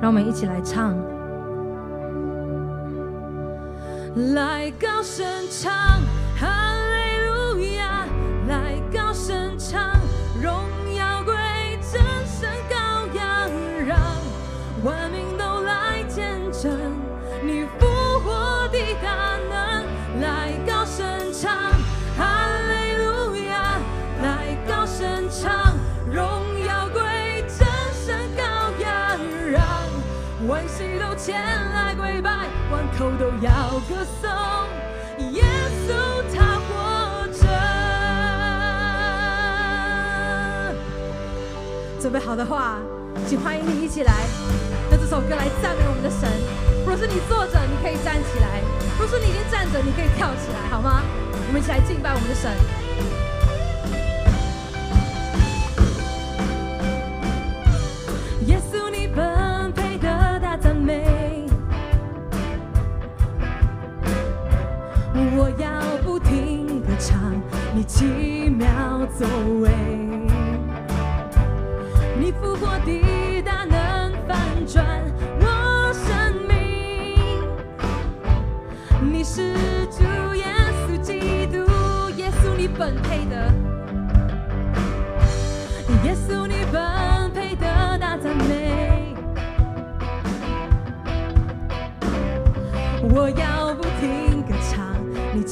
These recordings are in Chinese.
让我们一起来唱，来高声唱，口都要歌颂，耶稣他活着。准备好的话，请欢迎你一起来，用这首歌来赞美我们的神。若是你坐着，你可以站起来；若是你已经站着，你可以跳起来，好吗？我们一起来敬拜我们的神。你奇妙作为，你复活的大能翻转我生命。你是主耶稣基督，耶稣你本配的，耶稣你本配的大赞美。我要不停歌唱，你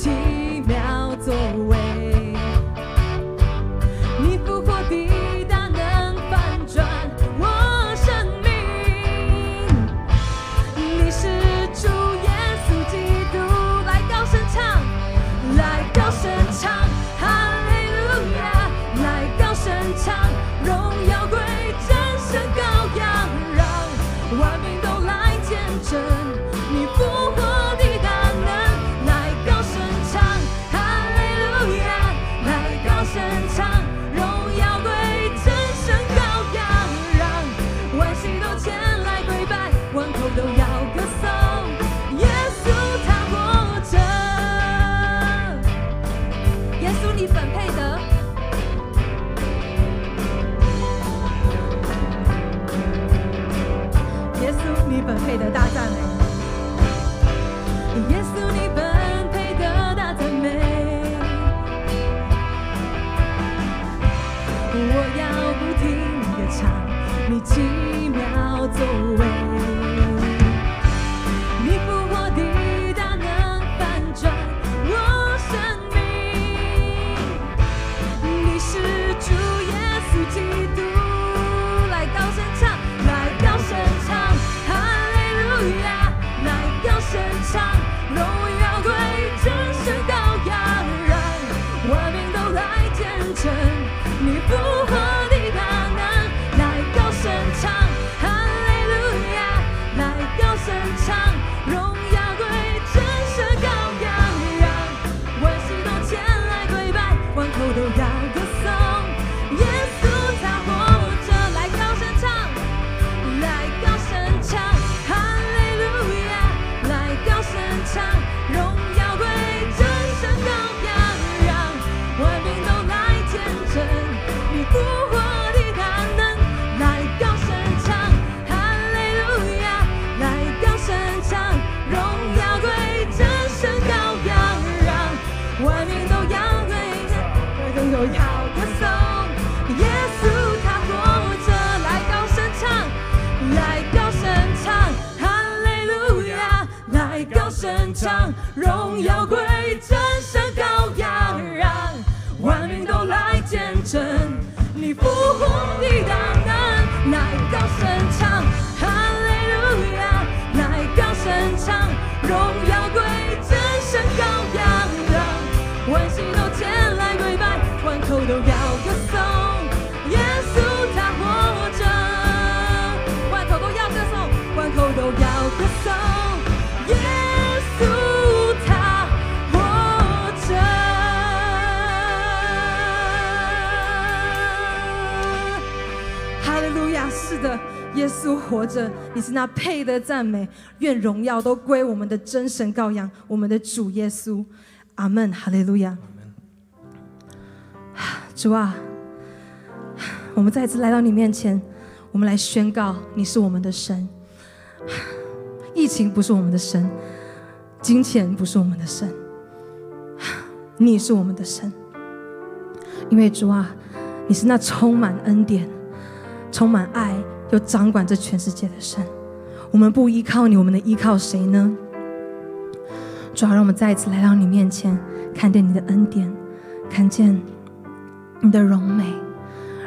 愿荣耀都归我们的真神羔羊，我们的主耶稣。阿门，哈利路亚。主啊，我们再次来到你面前，我们来宣告你是我们的神，疫情不是我们的神，金钱不是我们的神，你是我们的神。因为主啊，你是那充满恩典、充满爱又掌管这全世界的神。我们不依靠你，我们能依靠谁呢？主啊，让我们再一次来到你面前，看见你的恩典，看见你的荣美，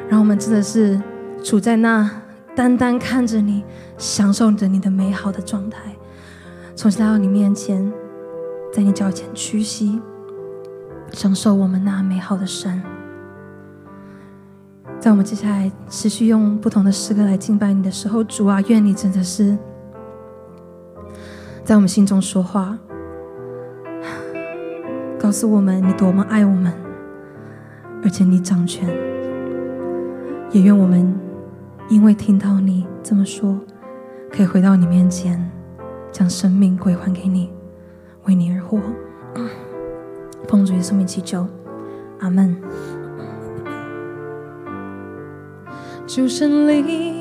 让我们真的是处在那单单看着你。享受着你的美好的状态，重新来到你面前，在你脚前屈膝，享受我们那美好的神。在我们接下来持续用不同的诗歌来敬拜你的时候，主啊，愿你真的是在我们心中说话，告诉我们你多么爱我们，而且你掌权。也愿我们因为听到你这么说。可以回到你面前，将生命归还给你，为你而活。奉主耶稣名祈求，阿门。主神灵，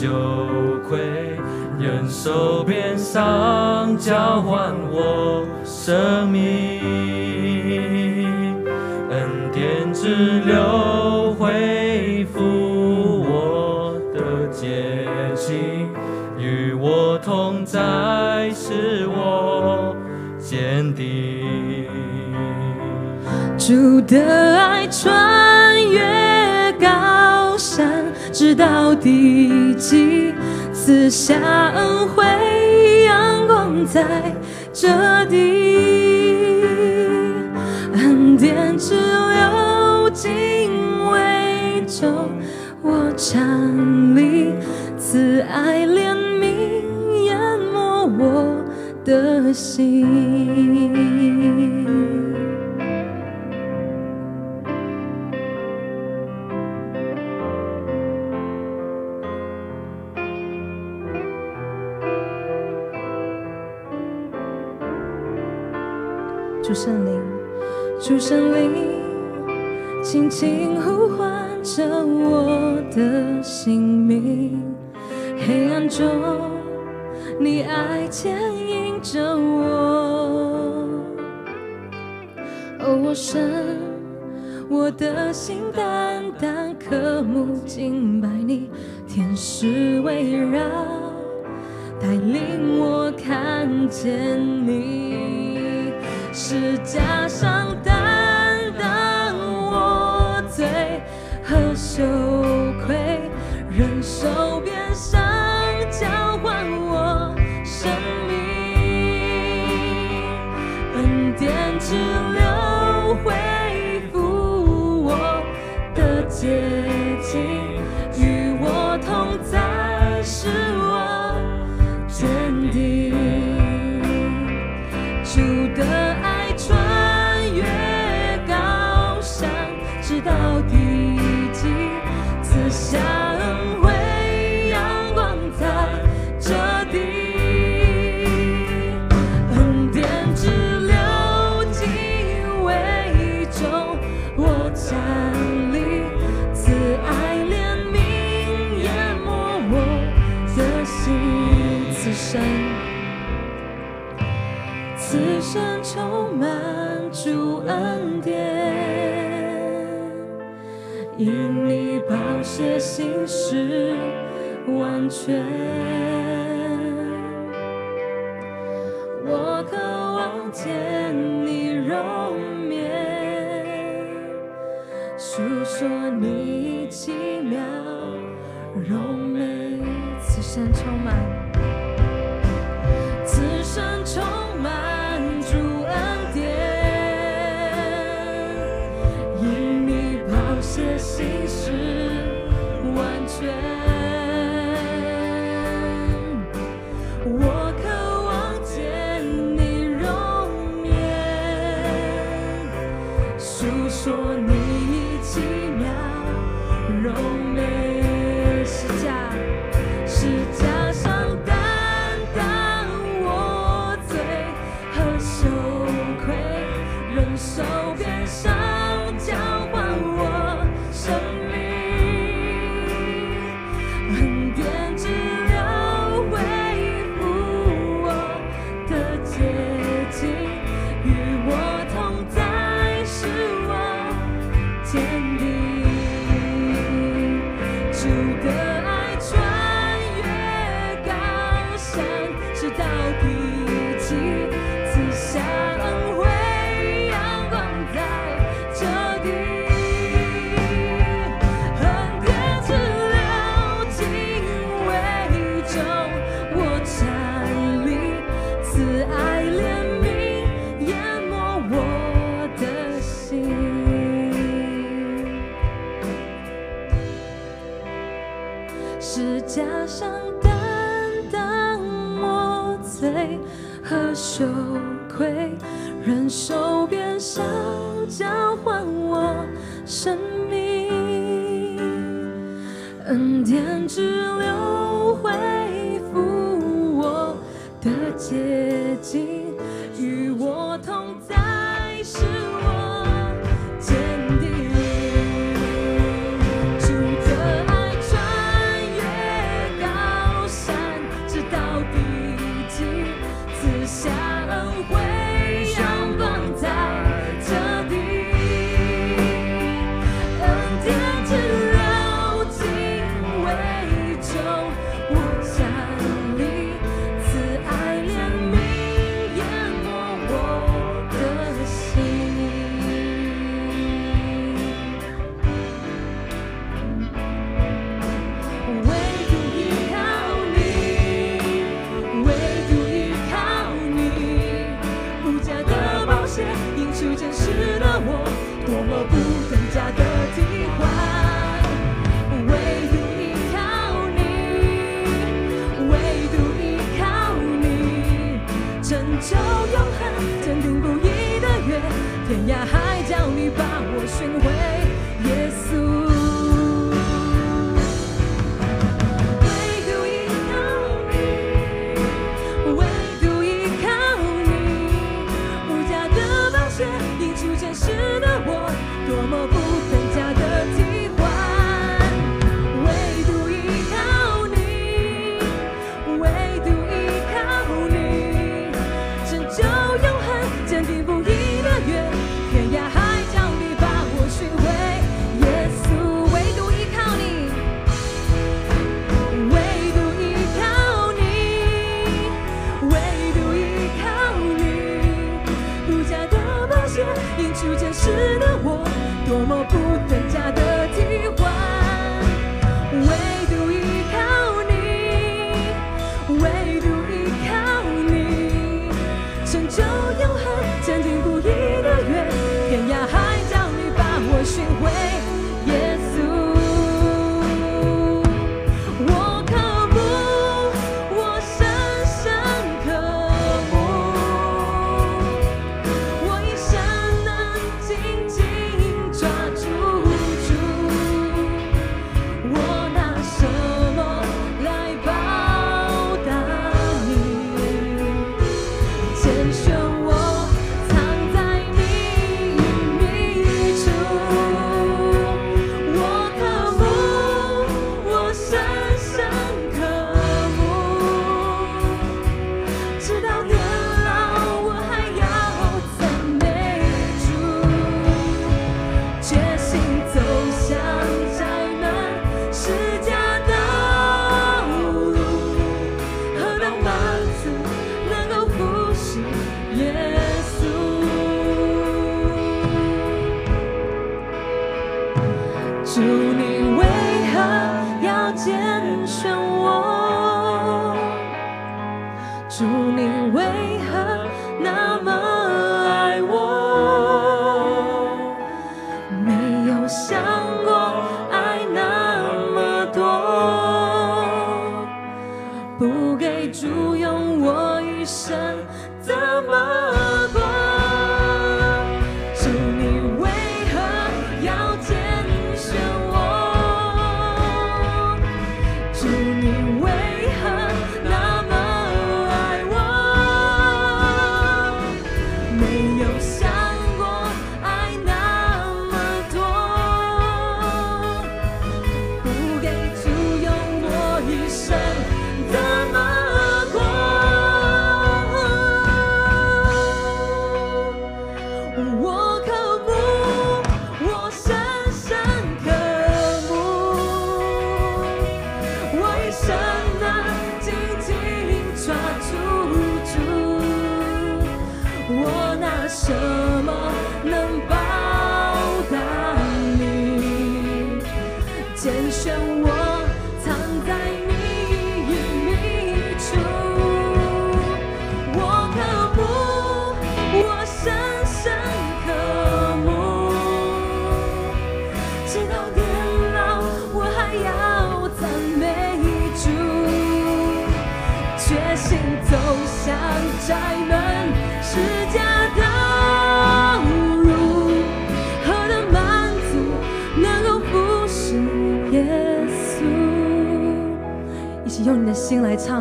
羞愧，忍受鞭伤，交换我生命，恩典之流恢复我的洁净，与我同在，使我坚定。主的爱传直到地极，赐下恩惠，阳光在这地，恩典之流进胃中，我站立，慈爱怜悯淹没我的心。灵，主圣灵，轻轻呼唤着我的姓名。黑暗中，你爱牵引着我。哦，我神，我的心单单渴慕敬拜你，天使围绕，带领我看见你。是假上的。却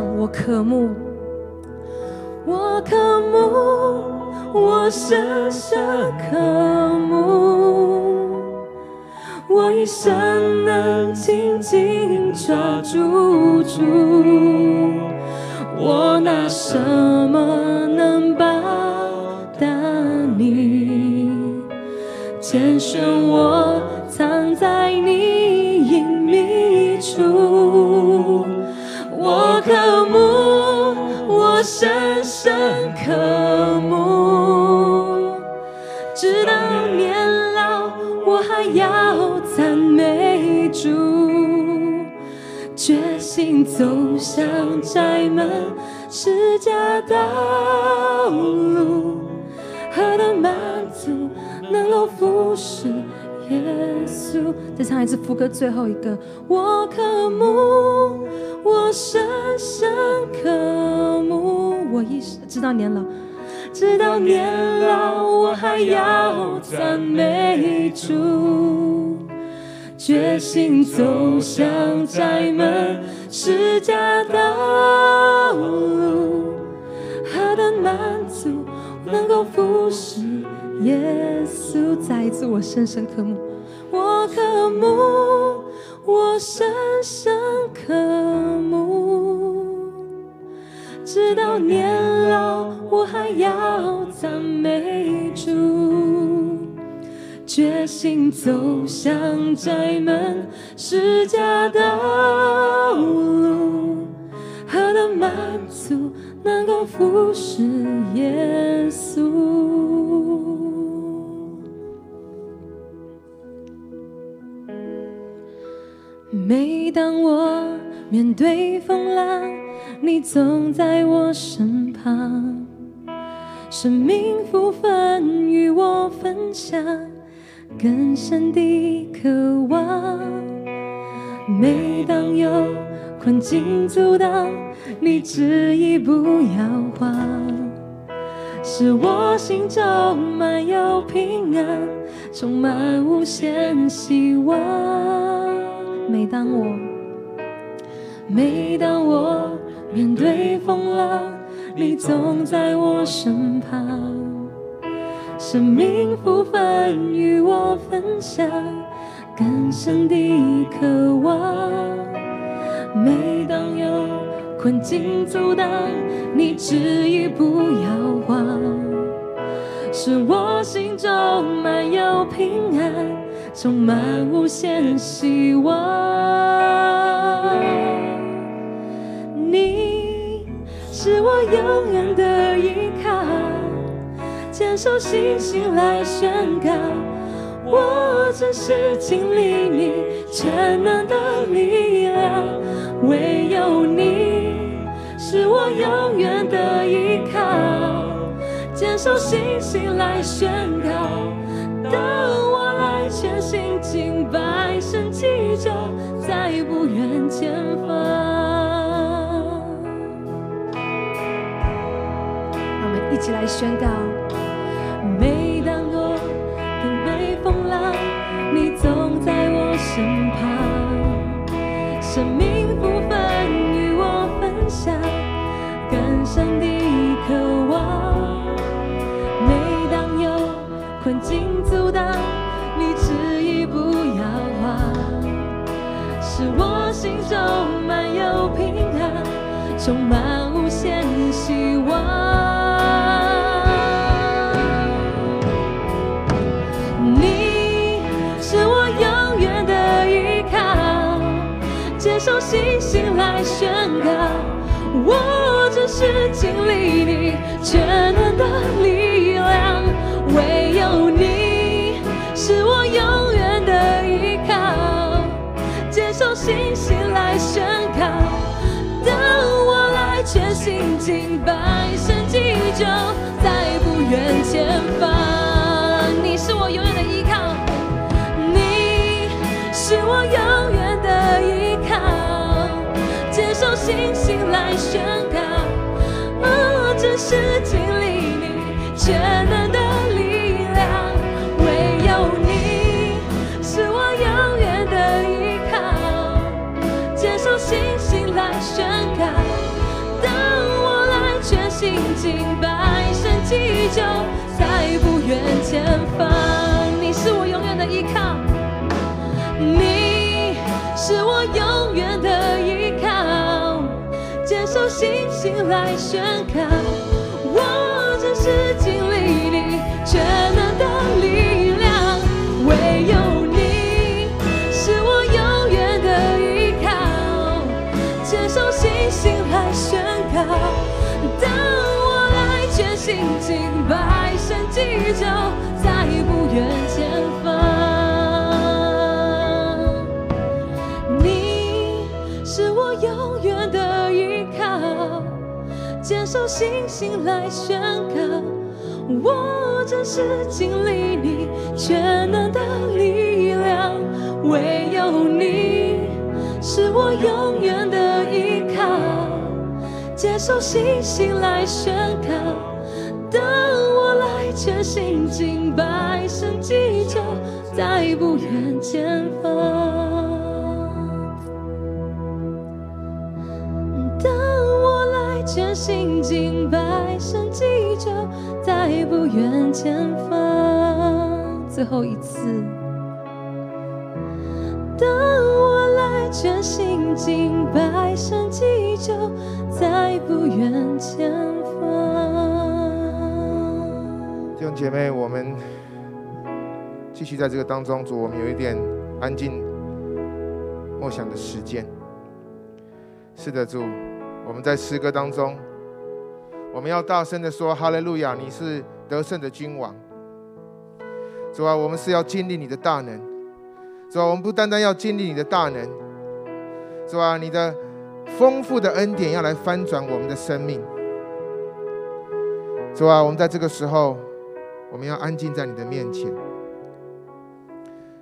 我渴慕，我渴慕，我深深渴慕，我一生能紧紧抓住住，我拿什道路，何等满足，能够服侍耶稣。再唱一次副歌，最后一个，我渴慕。我深深渴慕，我一生直到年老，直到年老，我还要赞美主，决心走向窄门十架道路，何等满足，能够服侍耶稣。再一次，我深深渴慕，我渴慕。我深深渴慕，直到年老，我还要赞美主，决心走向窄门十架道路，何等满足，能够服侍耶稣。每当我面对风浪，你总在我身旁，生命福分与我分享，更深的渴望。每当有困境阻挡，你执意不要慌，使我心中满有平安，充满无限希望。每当我，每当我面对风浪，你总在我身旁，生命福分与我分享，更深的渴望。每当有困境阻挡，你执意不要慌，使我心中满有平安。充满无限希望，你是我永远的依靠，坚守信心来宣告，我真是经历你全能的力量，唯有你是我永远的依靠，坚守信心来宣告，当我。全心敬拜，神迹就在不远前方。让我们一起来宣告：每当我面对风浪，你总在我身旁，生命福分与我分享，更深的渴望。每当有困境阻挡。你执意不要慌，使我心中满有平安，充满无限希望。是经历你全能的力量，唯有你。是我永远的依靠，坚守受信心来宣告，当我来全心敬拜神迹就在不远前方。你是我永远的依靠，你是我永远的依靠，接受信心来宣是经历你全能的力量，唯有你是我永远的依靠，坚守信心来宣告，当我来全心敬拜，神祈求，在不远前方，你是我永远的依靠，你是我永远的依靠。接受信心来宣告。是经历你全能的力量，唯有你是我永远的依靠，接受星星来宣告。当我爱全心敬拜神迹就在不远前接受信心来宣告，我真是经历你全能的力量，唯有你是我永远的依靠，接受信心来宣告。等我来全心敬拜，神迹就在不远前方。心敬拜，神迹就在不远前方。最后一次。当我来全心敬拜，神迹就在不远前方。弟兄姐妹，我们继续在这个当中，主，我们有一点安静默想的时间。是的，主，我们在诗歌当中，我们要大声的说：“哈利路亚！你是得胜的君王。”主啊，我们是要经历你的大能。主啊，我们不单单要经历你的大能，主啊，你的丰富的恩典要来翻转我们的生命。主啊，我们在这个时候。我们要安静在你的面前，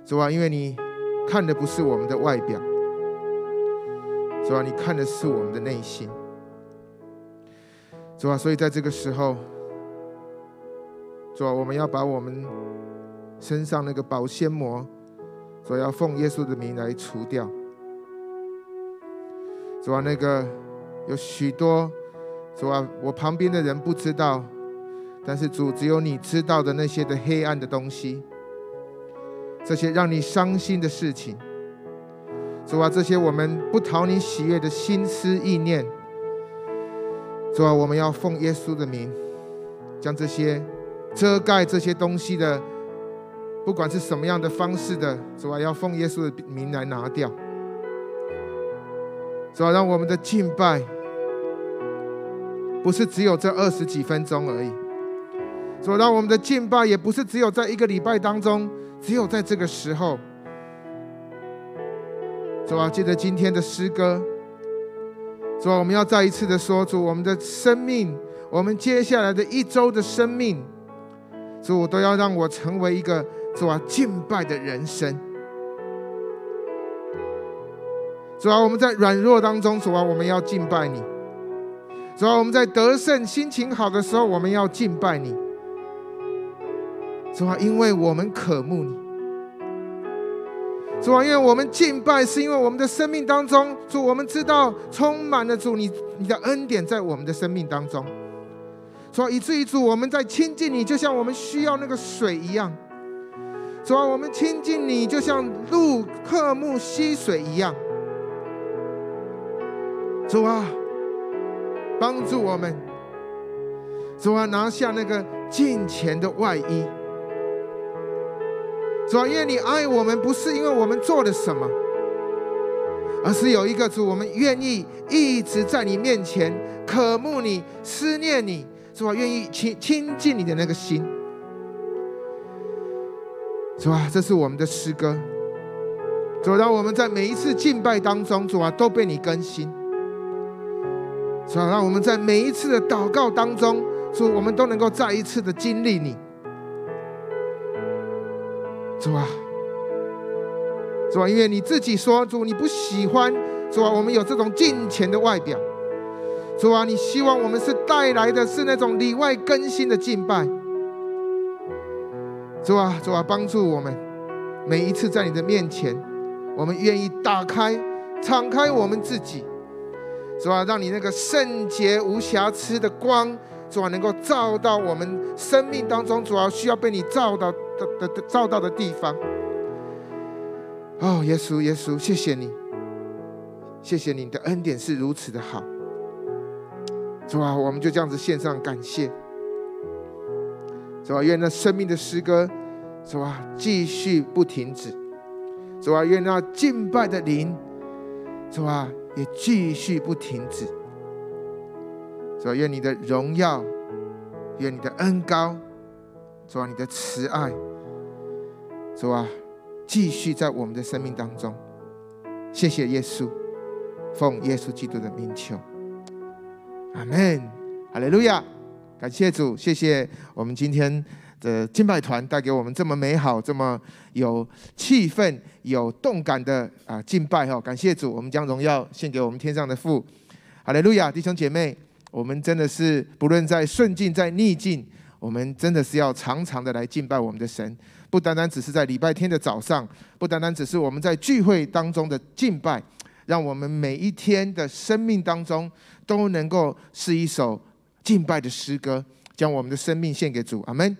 主啊，因为你看的不是我们的外表，主啊，你看的是我们的内心，主啊，所以在这个时候，主啊，我们要把我们身上那个保鲜膜，主要奉耶稣的名来除掉，主啊，那个有许多，主啊，我旁边的人不知道。但是主，只有你知道的那些的黑暗的东西，这些让你伤心的事情，主啊，这些我们不讨你喜悦的心思意念，主啊，我们要奉耶稣的名，将这些遮盖这些东西的，不管是什么样的方式的，主啊，要奉耶稣的名来拿掉，主啊，让我们的敬拜不是只有这二十几分钟而已。主，让我们的敬拜也不是只有在一个礼拜当中，只有在这个时候。主啊，记得今天的诗歌。主啊，我们要再一次的说，主，我们的生命，我们接下来的一周的生命，主都要让我成为一个主啊敬拜的人生。主啊，我们在软弱当中，主啊，我们要敬拜你。主啊，我们在得胜、心情好的时候，我们要敬拜你。主啊，因为我们渴慕你。主啊，因为我们敬拜，是因为我们的生命当中，主，我们知道充满了主你你的恩典在我们的生命当中。主啊，以至于主，我们在亲近你，就像我们需要那个水一样。主啊，我们亲近你，就像鹿渴慕溪水一样。主啊，帮助我们。主啊，拿下那个金钱的外衣。主啊，愿你爱我们，不是因为我们做了什么，而是有一个主，我们愿意一直在你面前渴慕你、思念你，主啊，愿意亲亲近你的那个心。主啊，这是我们的诗歌，主，让我们在每一次敬拜当中，主啊，都被你更新。主啊，让我们在每一次的祷告当中，主，我们都能够再一次的经历你。主啊，主啊，因为你自己说，主你不喜欢，主啊，我们有这种敬虔的外表。主啊，你希望我们是带来的是那种里外更新的敬拜。主啊，主啊，帮助我们每一次在你的面前。我们愿意打开、敞开我们自己，主啊，让你那个圣洁无瑕疵的光，主啊，能够照到我们生命当中，主要需要被你照到的的的照到的地方。哦，耶稣，耶稣，谢谢你，谢谢你的恩典是如此的好。主啊，我们就这样子献上感谢。主啊，愿那生命的诗歌，主啊，继续不停止。主啊，愿那敬拜的灵，主啊，也继续不停止。主啊，愿你的荣耀，愿你的恩高，主啊，你的慈爱，主啊，继续在我们的生命当中。谢谢耶稣，奉耶稣基督的名求，阿门，哈利路亚，感谢主，谢谢我们今天。的敬拜团带给我们这么美好、这么有气氛、有动感的啊敬拜哈！感谢主，我们将荣耀献给我们天上的父。哈利路亚，弟兄姐妹，我们真的是不论在顺境在逆境，我们真的是要常常的来敬拜我们的神，不单单只是在礼拜天的早上，不单单只是我们在聚会当中的敬拜，让我们每一天的生命当中都能够是一首敬拜的诗歌，将我们的生命献给主。阿门。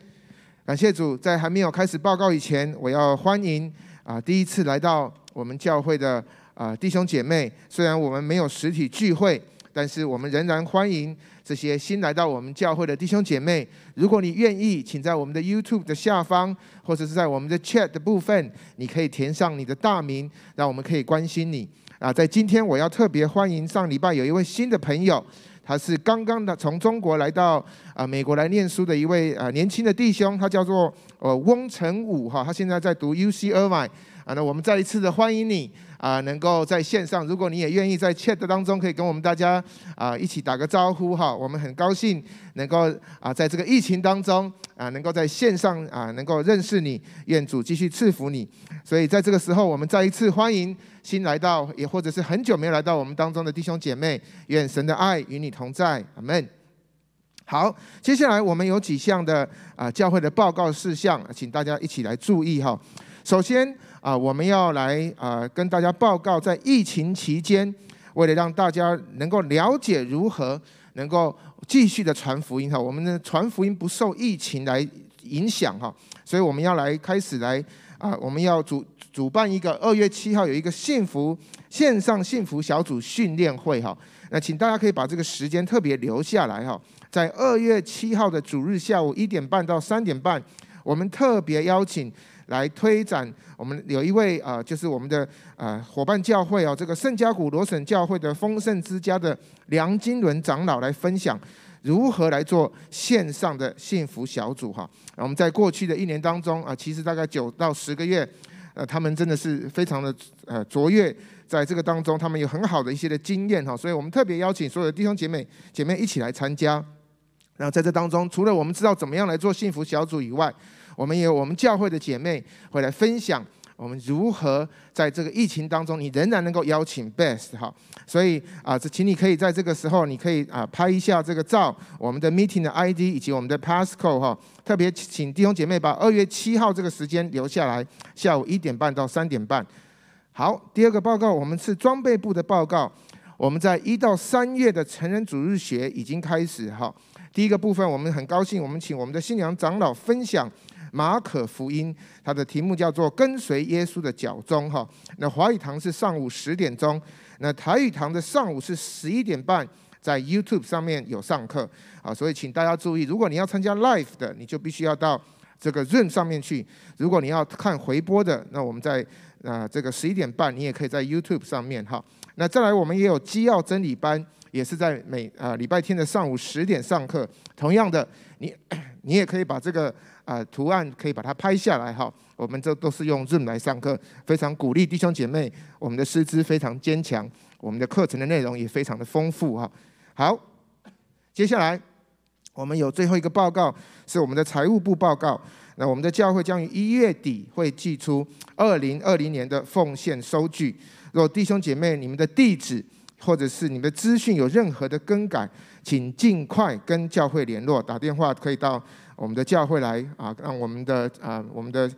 感谢主，在还没有开始报告以前，我要欢迎啊第一次来到我们教会的啊弟兄姐妹。虽然我们没有实体聚会，但是我们仍然欢迎这些新来到我们教会的弟兄姐妹。如果你愿意，请在我们的 YouTube 的下方，或者是在我们的 Chat 的部分，你可以填上你的大名，让我们可以关心你。啊，在今天我要特别欢迎上礼拜有一位新的朋友。他是刚刚的从中国来到啊美国来念书的一位啊年轻的弟兄，他叫做呃翁成武哈，他现在在读 uc lion 啊，那我们再一次的欢迎你啊，能够在线上，如果你也愿意在 chat 当中可以跟我们大家啊一起打个招呼哈，我们很高兴能够啊在这个疫情当中啊能够在线上啊能够认识你，愿主继续赐福你，所以在这个时候我们再一次欢迎。新来到，也或者是很久没有来到我们当中的弟兄姐妹，愿神的爱与你同在，阿门。好，接下来我们有几项的啊教会的报告事项，请大家一起来注意哈。首先啊，我们要来啊跟大家报告，在疫情期间，为了让大家能够了解如何能够继续的传福音哈，我们的传福音不受疫情来影响哈，所以我们要来开始来啊，我们要主。主办一个二月七号有一个幸福线上幸福小组训练会哈，那请大家可以把这个时间特别留下来哈，在二月七号的主日下午一点半到三点半，我们特别邀请来推展，我们有一位啊，就是我们的啊伙伴教会哦，这个圣家谷罗省教会的丰盛之家的梁金伦长老来分享如何来做线上的幸福小组哈。我们在过去的一年当中啊，其实大概九到十个月。呃，他们真的是非常的呃卓越，在这个当中，他们有很好的一些的经验哈，所以我们特别邀请所有的弟兄姐妹姐妹一起来参加。然后在这当中，除了我们知道怎么样来做幸福小组以外，我们有我们教会的姐妹会来分享。我们如何在这个疫情当中，你仍然能够邀请 Best 哈？所以啊，这请你可以在这个时候，你可以啊拍一下这个照，我们的 Meeting 的 ID 以及我们的 Passcode 哈。特别请弟兄姐妹把二月七号这个时间留下来，下午一点半到三点半。好，第二个报告，我们是装备部的报告。我们在一到三月的成人主日学已经开始哈。第一个部分，我们很高兴，我们请我们的新娘长老分享。马可福音，它的题目叫做“跟随耶稣的脚踪”哈。那华语堂是上午十点钟，那台语堂的上午是十一点半，在 YouTube 上面有上课啊。所以请大家注意，如果你要参加 Live 的，你就必须要到这个 Zoom 上面去；如果你要看回播的，那我们在啊这个十一点半，你也可以在 YouTube 上面哈。那再来，我们也有基要真理班，也是在每啊礼拜天的上午十点上课。同样的，你 你也可以把这个。啊图案可以把它拍下来哈。我们这都是用 Zoom 来上课，非常鼓励弟兄姐妹。我们的师资非常坚强，我们的课程的内容也非常的丰富哈。好，接下来我们有最后一个报告，是我们的财务部报告。那我们的教会将于一月底会寄出二零二零年的奉献收据。若弟兄姐妹，你们的地址或者是你们的资讯有任何的更改，请尽快跟教会联络，打电话可以到我们的教会来啊，让我们的啊我们的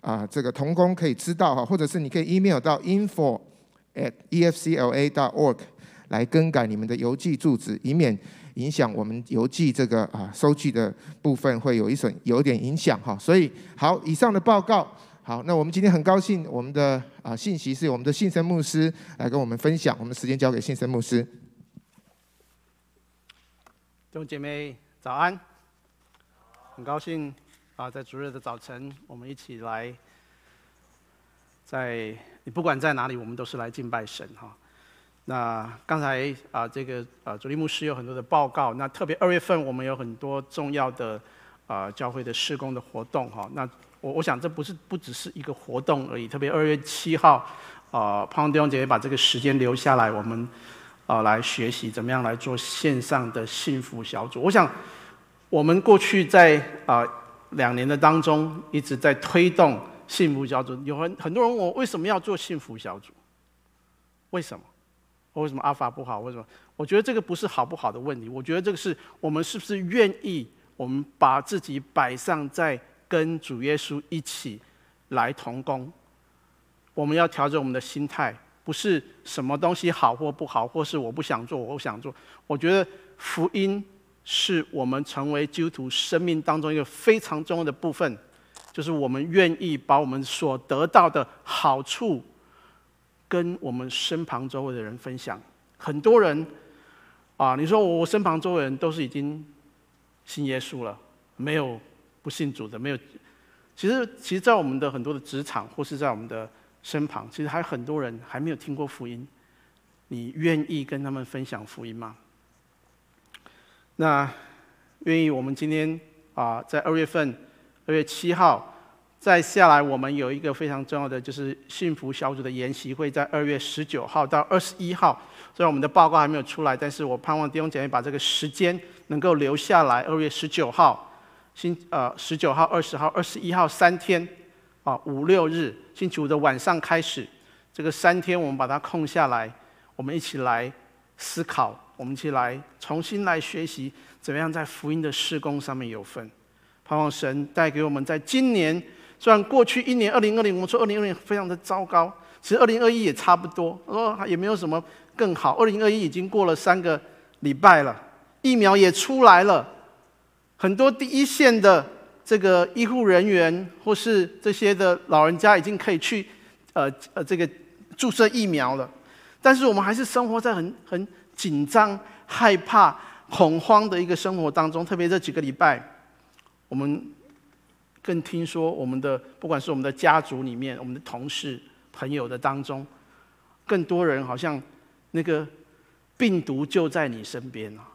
啊这个同工可以知道哈，或者是你可以 email 到 info at efcla dot org 来更改你们的邮寄住址，以免影响我们邮寄这个啊收据的部分会有一损有点影响哈。所以好，以上的报告。好，那我们今天很高兴，我们的啊信息是我们的信生牧师来跟我们分享。我们时间交给信生牧师。弟姐妹早安，很高兴啊，在主日的早晨，我们一起来，在你不管在哪里，我们都是来敬拜神哈。那刚才啊，这个啊，主力牧师有很多的报告。那特别二月份，我们有很多重要的啊教会的施工的活动哈。那我我想这不是不只是一个活动而已，特别二月七号，啊、呃，盼望弟兄姐把这个时间留下来，我们啊、来学习怎么样来做线上的幸福小组。我想我们过去在啊、两年的当中一直在推动幸福小组，有很很多人问我为什么要做幸福小组？为什么？我为什么阿法不好？为什么？我觉得这个不是好不好的问题，我觉得这个是我们是不是愿意我们把自己摆上在。跟主耶稣一起来同工，我们要调整我们的心态，不是什么东西好或不好，或是我不想做，我不想做。我觉得福音是我们成为基督徒生命当中一个非常重要的部分，就是我们愿意把我们所得到的好处跟我们身旁周围的人分享。很多人啊，你说我身旁周围人都是已经信耶稣了，没有。不信主的没有，其实，其实，在我们的很多的职场或是在我们的身旁，其实还有很多人还没有听过福音。你愿意跟他们分享福音吗？那愿意？我们今天啊，在二月份，二月七号，再下来，我们有一个非常重要的，就是幸福小组的研习会，在二月十九号到二十一号。虽然我们的报告还没有出来，但是我盼望弟兄姐妹把这个时间能够留下来。二月十九号。星呃十九号、二十号、二十一号三天，啊五六日，星期五的晚上开始，这个三天我们把它空下来，我们一起来思考，我们一起来重新来学习，怎么样在福音的施工上面有份。盼望神带给我们，在今年虽然过去一年二零二零，我们说二零二零非常的糟糕，其实二零二一也差不多，说也没有什么更好。二零二一已经过了三个礼拜了，疫苗也出来了。很多第一线的这个医护人员或是这些的老人家已经可以去，呃呃这个注射疫苗了，但是我们还是生活在很很紧张、害怕、恐慌的一个生活当中。特别这几个礼拜，我们更听说我们的不管是我们的家族里面、我们的同事、朋友的当中，更多人好像那个病毒就在你身边啊。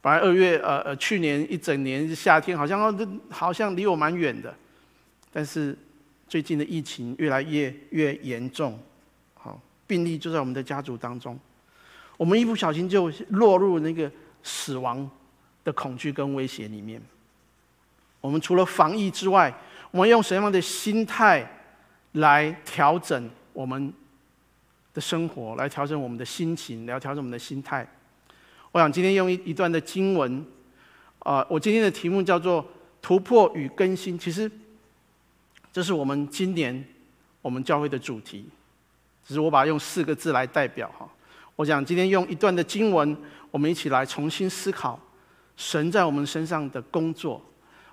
本来二月呃呃去年一整年夏天好像好像离我蛮远的，但是最近的疫情越来越越严重，好病例就在我们的家族当中，我们一不小心就落入那个死亡的恐惧跟威胁里面。我们除了防疫之外，我们用什么样的心态来调整我们的生活，来调整我们的心情，来调整我们的心态？我想今天用一一段的经文，啊，我今天的题目叫做“突破与更新”。其实，这是我们今年我们教会的主题，只是我把它用四个字来代表哈。我想今天用一段的经文，我们一起来重新思考神在我们身上的工作。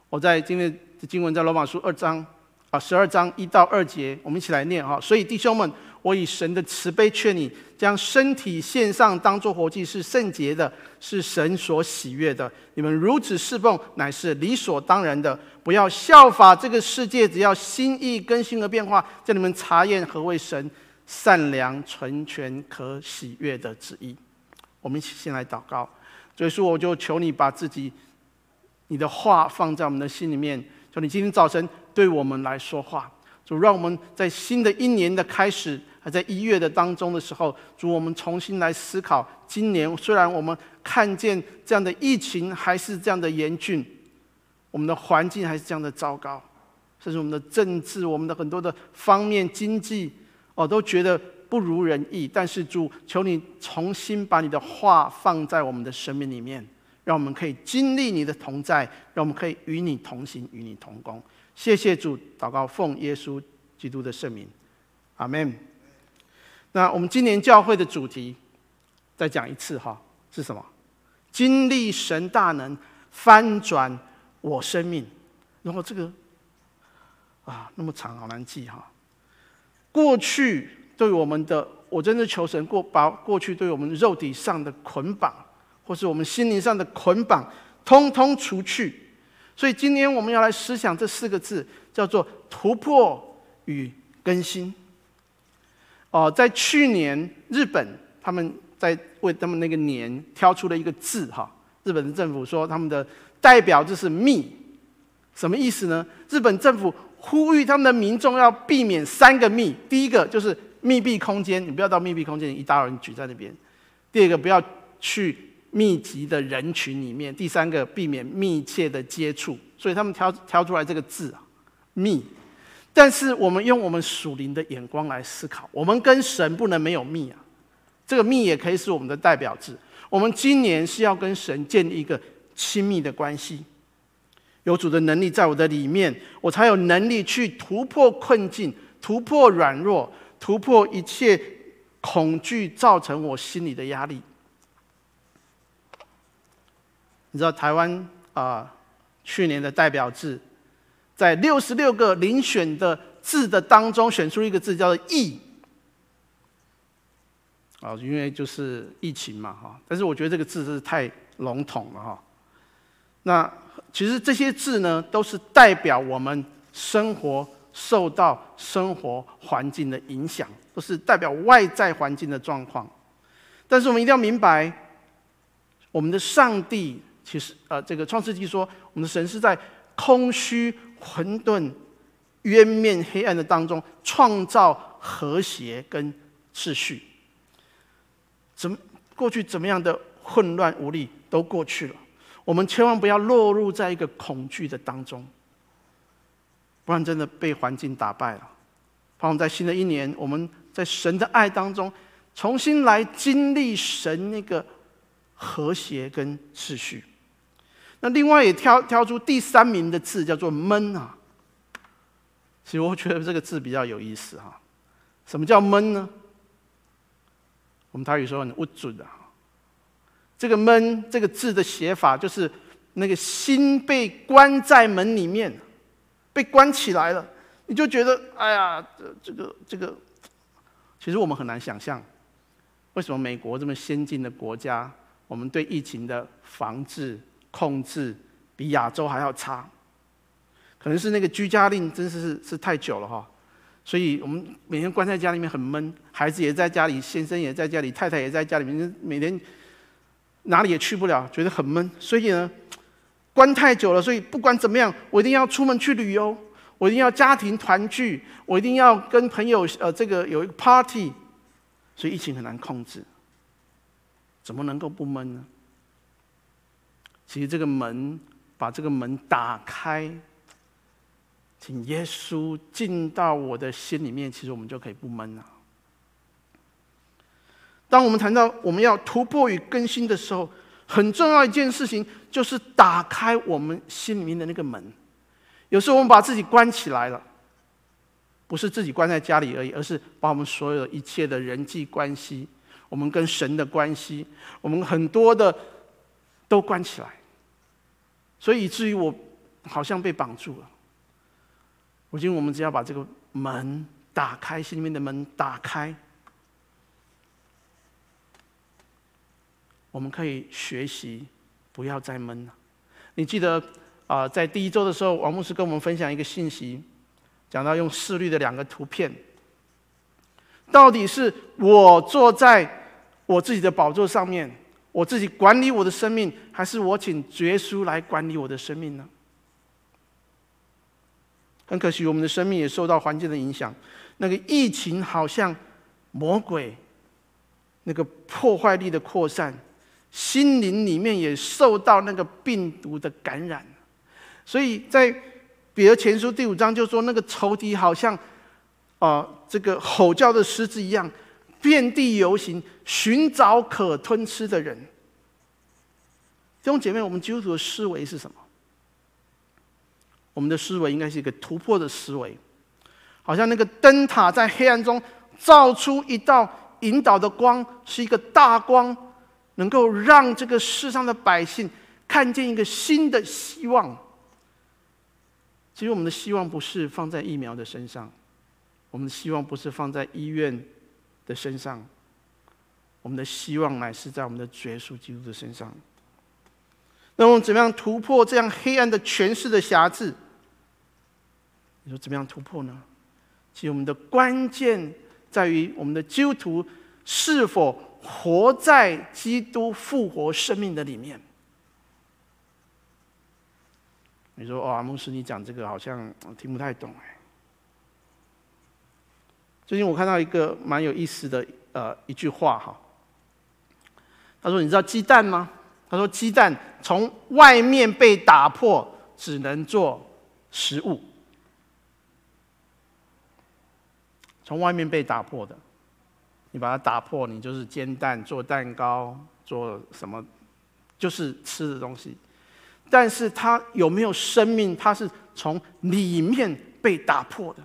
我在今天的经文在罗马书二章啊十二章一到二节，我们一起来念哈。所以弟兄们。我以神的慈悲劝你，将身体献上，当做活祭，是圣洁的，是神所喜悦的。你们如此侍奉，乃是理所当然的。不要效法这个世界，只要心意更新而变化，叫你们查验何为神善良、纯全、可喜悦的旨意。我们一起先来祷告。所以说，我就求你把自己你的话放在我们的心里面，求你今天早晨对我们来说话。主，让我们在新的一年的开始，还在一月的当中的时候，主，我们重新来思考，今年虽然我们看见这样的疫情还是这样的严峻，我们的环境还是这样的糟糕，甚至我们的政治、我们的很多的方面、经济，哦，都觉得不如人意。但是主，求你重新把你的话放在我们的生命里面，让我们可以经历你的同在，让我们可以与你同行，与你同工。谢谢主，祷告奉耶稣基督的圣名，阿门。那我们今年教会的主题，再讲一次哈，是什么？经历神大能翻转我生命。然后这个啊，那么长，好难记哈。过去对我们的，我真的求神过把过去对我们肉体上的捆绑，或是我们心灵上的捆绑，通通除去。所以今天我们要来思想这四个字，叫做突破与更新。哦，在去年日本他们在为他们那个年挑出了一个字哈，日本的政府说他们的代表就是密，什么意思呢？日本政府呼吁他们的民众要避免三个密，第一个就是密闭空间，你不要到密闭空间，一大人聚在那边；第二个不要去。密集的人群里面，第三个避免密切的接触，所以他们挑挑出来这个字啊，密。但是我们用我们属灵的眼光来思考，我们跟神不能没有密啊。这个密也可以是我们的代表字。我们今年是要跟神建立一个亲密的关系，有主的能力在我的里面，我才有能力去突破困境，突破软弱，突破一切恐惧造成我心里的压力。你知道台湾啊、去年的代表字，在六十六个遴选的字的当中，选出一个字叫做“疫”。啊，因为就是疫情嘛，哈。但是我觉得这个字是太笼统了，哈。那其实这些字呢，都是代表我们生活受到生活环境的影响，都是代表外在环境的状况。但是我们一定要明白，我们的上帝。其实，呃，这个创世纪说，我们的神是在空虚、混沌、渊面、黑暗的当中创造和谐跟秩序。怎么过去怎么样的混乱无力都过去了，我们千万不要落入在一个恐惧的当中，不然真的被环境打败了。盼望在新的一年，我们在神的爱当中重新来经历神那个和谐跟秩序。那另外也挑挑出第三名的字叫做“闷”啊，其实我觉得这个字比较有意思哈。什么叫闷呢？我们台语说很不准的。这个“闷”这个字的写法就是那个心被关在门里面，被关起来了，你就觉得哎呀，这这个这个，其实我们很难想象，为什么美国这么先进的国家，我们对疫情的防治。控制比亚洲还要差，可能是那个居家令真是是是太久了哈，所以我们每天关在家里面很闷，孩子也在家里，先生也在家里，太太也在家里面，每天哪里也去不了，觉得很闷。所以呢，关太久了，所以不管怎么样，我一定要出门去旅游，我一定要家庭团聚，我一定要跟朋友呃这个有一个 party，所以疫情很难控制，怎么能够不闷呢？其实这个门，把这个门打开，请耶稣进到我的心里面，其实我们就可以不闷了。当我们谈到我们要突破与更新的时候，很重要一件事情就是打开我们心里面的那个门。有时候我们把自己关起来了，不是自己关在家里而已，而是把我们所有一切的人际关系，我们跟神的关系，我们很多的。都关起来，所以以至于我好像被绑住了。如今我们只要把这个门打开，心里面的门打开，我们可以学习不要再闷了。你记得啊、在第一周的时候，王牧师跟我们分享一个信息，讲到用四律的两个图片，到底是我坐在我自己的宝座上面。我自己管理我的生命，还是我请主耶稣来管理我的生命呢？很可惜，我们的生命也受到环境的影响。那个疫情好像魔鬼那个破坏力的扩散，心灵里面也受到那个病毒的感染。所以在彼得前书第五章就说，那个仇敌好像啊、呃，这个吼叫的狮子一样，遍地游行，寻找可吞吃的人。弟兄姐妹，我们基督徒的思维是什么？我们的思维应该是一个突破的思维，好像那个灯塔在黑暗中照出一道引导的光，是一个大光，能够让这个世上的百姓看见一个新的希望。其实我们的希望不是放在疫苗的身上，我们的希望不是放在医院的身上，我们的希望乃是在我们的主耶稣基督的身上。那我们怎么样突破这样黑暗的权势的辖制？你说怎么样突破呢？其实我们的关键在于我们的基督徒是否活在基督复活生命的里面。你说哇，牧师，你讲这个好像听不太懂哎。最近我看到一个蛮有意思的呃一句话哈，他说：“你知道鸡蛋吗？”他说：“鸡蛋从外面被打破，只能做食物。”从外面被打破的，你把它打破，你就是煎蛋、做蛋糕、做什么，就是吃的东西。但是它有没有生命？它是从里面被打破的，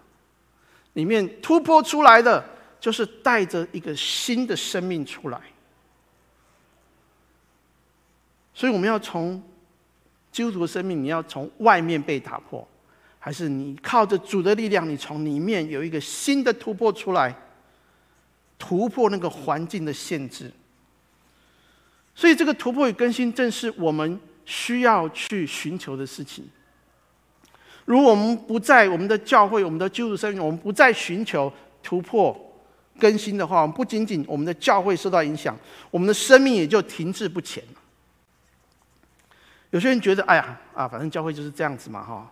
里面突破出来的，就是带着一个新的生命出来。所以我们要从基督徒的生命，你要从外面被打破。还是你靠着主的力量，你从里面有一个新的突破出来，突破那个环境的限制。所以，这个突破与更新正是我们需要去寻求的事情。如果我们不在我们的教会、我们的基督生命，我们不再寻求突破更新的话，我们不仅仅我们的教会受到影响，我们的生命也就停滞不前。有些人觉得，哎呀，啊，反正教会就是这样子嘛，哈。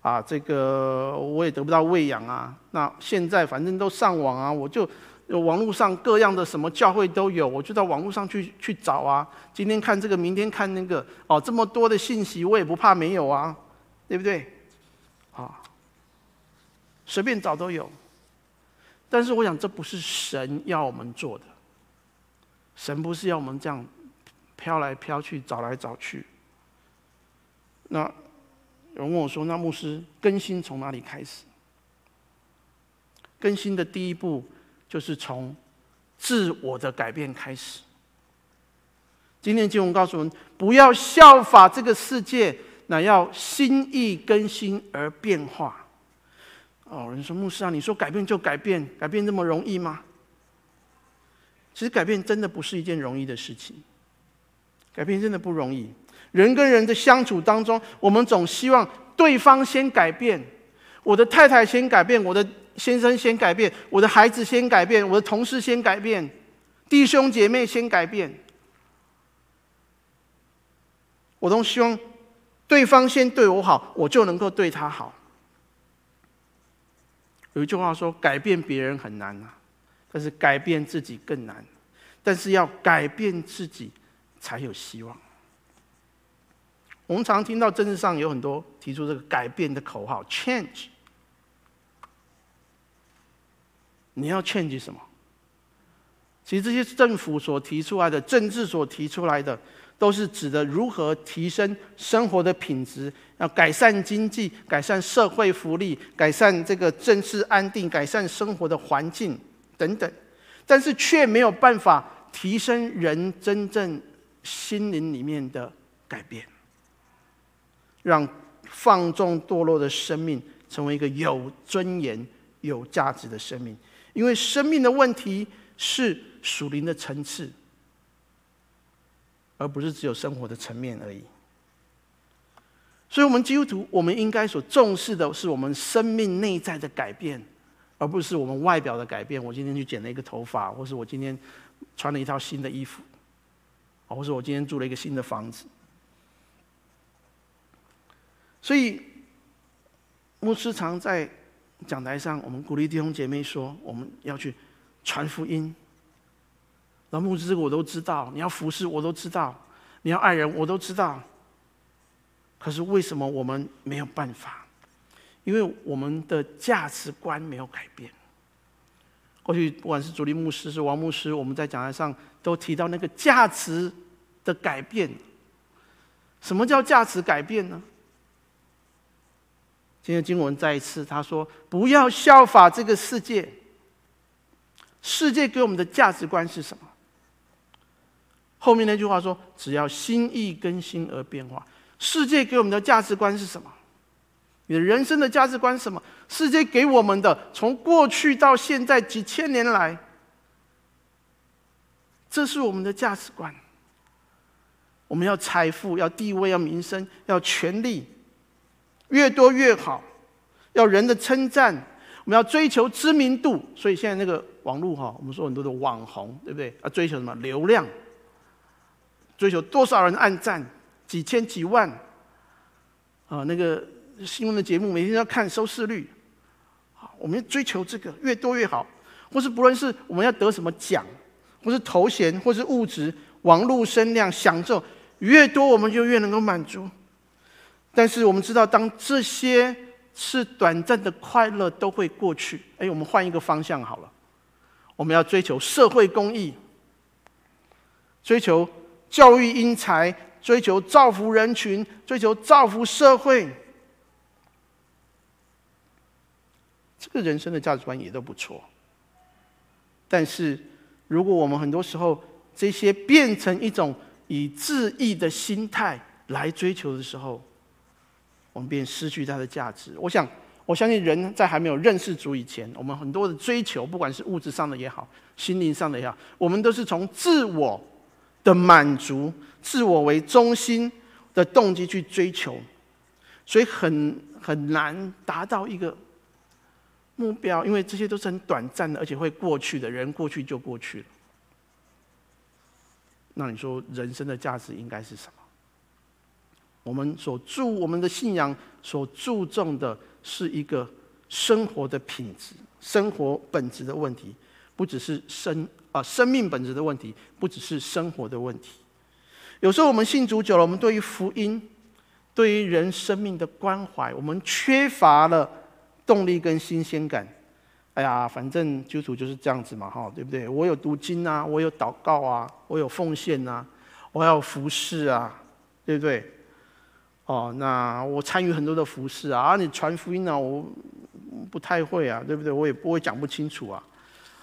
啊，这个我也得不到喂养啊。那现在反正都上网啊，我就就网络上各样的什么教会都有，我就到网络上去去找啊。今天看这个，明天看那个，哦，这么多的信息，我也不怕没有啊，对不对？啊，随便找都有。但是我想，这不是神要我们做的。神不是要我们这样飘来飘去，找来找去。那。有人问我说：“那牧师，更新从哪里开始？”更新的第一步就是从自我的改变开始。今天经文告诉我们：不要效法这个世界，乃要心意更新而变化。哦，人说牧师啊，你说改变就改变，改变那么容易吗？其实改变真的不是一件容易的事情，改变真的不容易。人跟人的相处当中，我们总希望对方先改变，我的太太先改变，我的先生先改变，我的孩子先改变，我的同事先改变，弟兄姐妹先改变。我都希望对方先对我好，我就能够对他好。有一句话说：“改变别人很难啊，但是改变自己更难。但是要改变自己，才有希望。”我们常听到政治上有很多提出这个改变的口号，change。你要 change 什么？其实这些政府所提出来的、政治所提出来的，都是指的如何提升生活的品质，要改善经济、改善社会福利、改善这个政治安定、改善生活的环境等等，但是却没有办法提升人真正心灵里面的改变。让放纵堕落的生命成为一个有尊严、有价值的生命，因为生命的问题是属灵的层次，而不是只有生活的层面而已。所以，我们基督徒，我们应该所重视的是我们生命内在的改变，而不是我们外表的改变。我今天去剪了一个头发，或是我今天穿了一套新的衣服。或者我今天住了一个新的房子。所以，牧师常在讲台上，我们鼓励弟兄姐妹说，我们要去传福音。老牧师这个我都知道，你要服侍我都知道，你要爱人我都知道。可是为什么我们没有办法？因为我们的价值观没有改变。过去不管是主力牧师是王牧师，我们在讲台上都提到那个价值的改变。什么叫价值改变呢？今天经文再一次他说：“不要效法这个世界。世界给我们的价值观是什么？”后面那句话说：“只要心意更新而变化。”世界给我们的价值观是什么？你的人生的价值观是什么？世界给我们的，从过去到现在几千年来，这是我们的价值观。我们要财富，要地位，要名声，要权力。越多越好，要人的称赞，我们要追求知名度。所以现在那个网络哈，我们说很多的网红，对不对？要追求什么流量？追求多少人按赞？几千几万啊！那个新闻的节目每天要看收视率，好，我们要追求这个越多越好。或是不论是我们要得什么奖，或是头衔，或是物质、网络声量、享受越多，我们就越能够满足。但是我们知道，当这些是短暂的快乐都会过去。哎，我们换一个方向好了，我们要追求社会公益，追求教育英才，追求造福人群，追求造福社会，这个人生的价值观也都不错。但是，如果我们很多时候这些变成一种以自意的心态来追求的时候，我们便失去它的价值。我想，我相信人在还没有认识主以前，我们很多的追求，不管是物质上的也好，心灵上的也好，我们都是从自我的满足、自我为中心的动机去追求，所以很很难达到一个目标，因为这些都是很短暂的，而且会过去的。人过去就过去了。那你说人生的价值应该是什么？我们所注我们的信仰所注重的是一个生活的品质、生活本质的问题，不只是生啊生命本质的问题，不只是生活的问题。有时候我们信主久了，我们对于福音、对于人生命的关怀，我们缺乏了动力跟新鲜感。哎呀，反正基督徒就是这样子嘛，哈，对不对？我有读经啊，我有祷告啊，我有奉献啊，我要服侍啊，对不对？哦，那我参与很多的服事啊，你传福音，啊，我不太会啊，对不对？我也不会讲不清楚啊，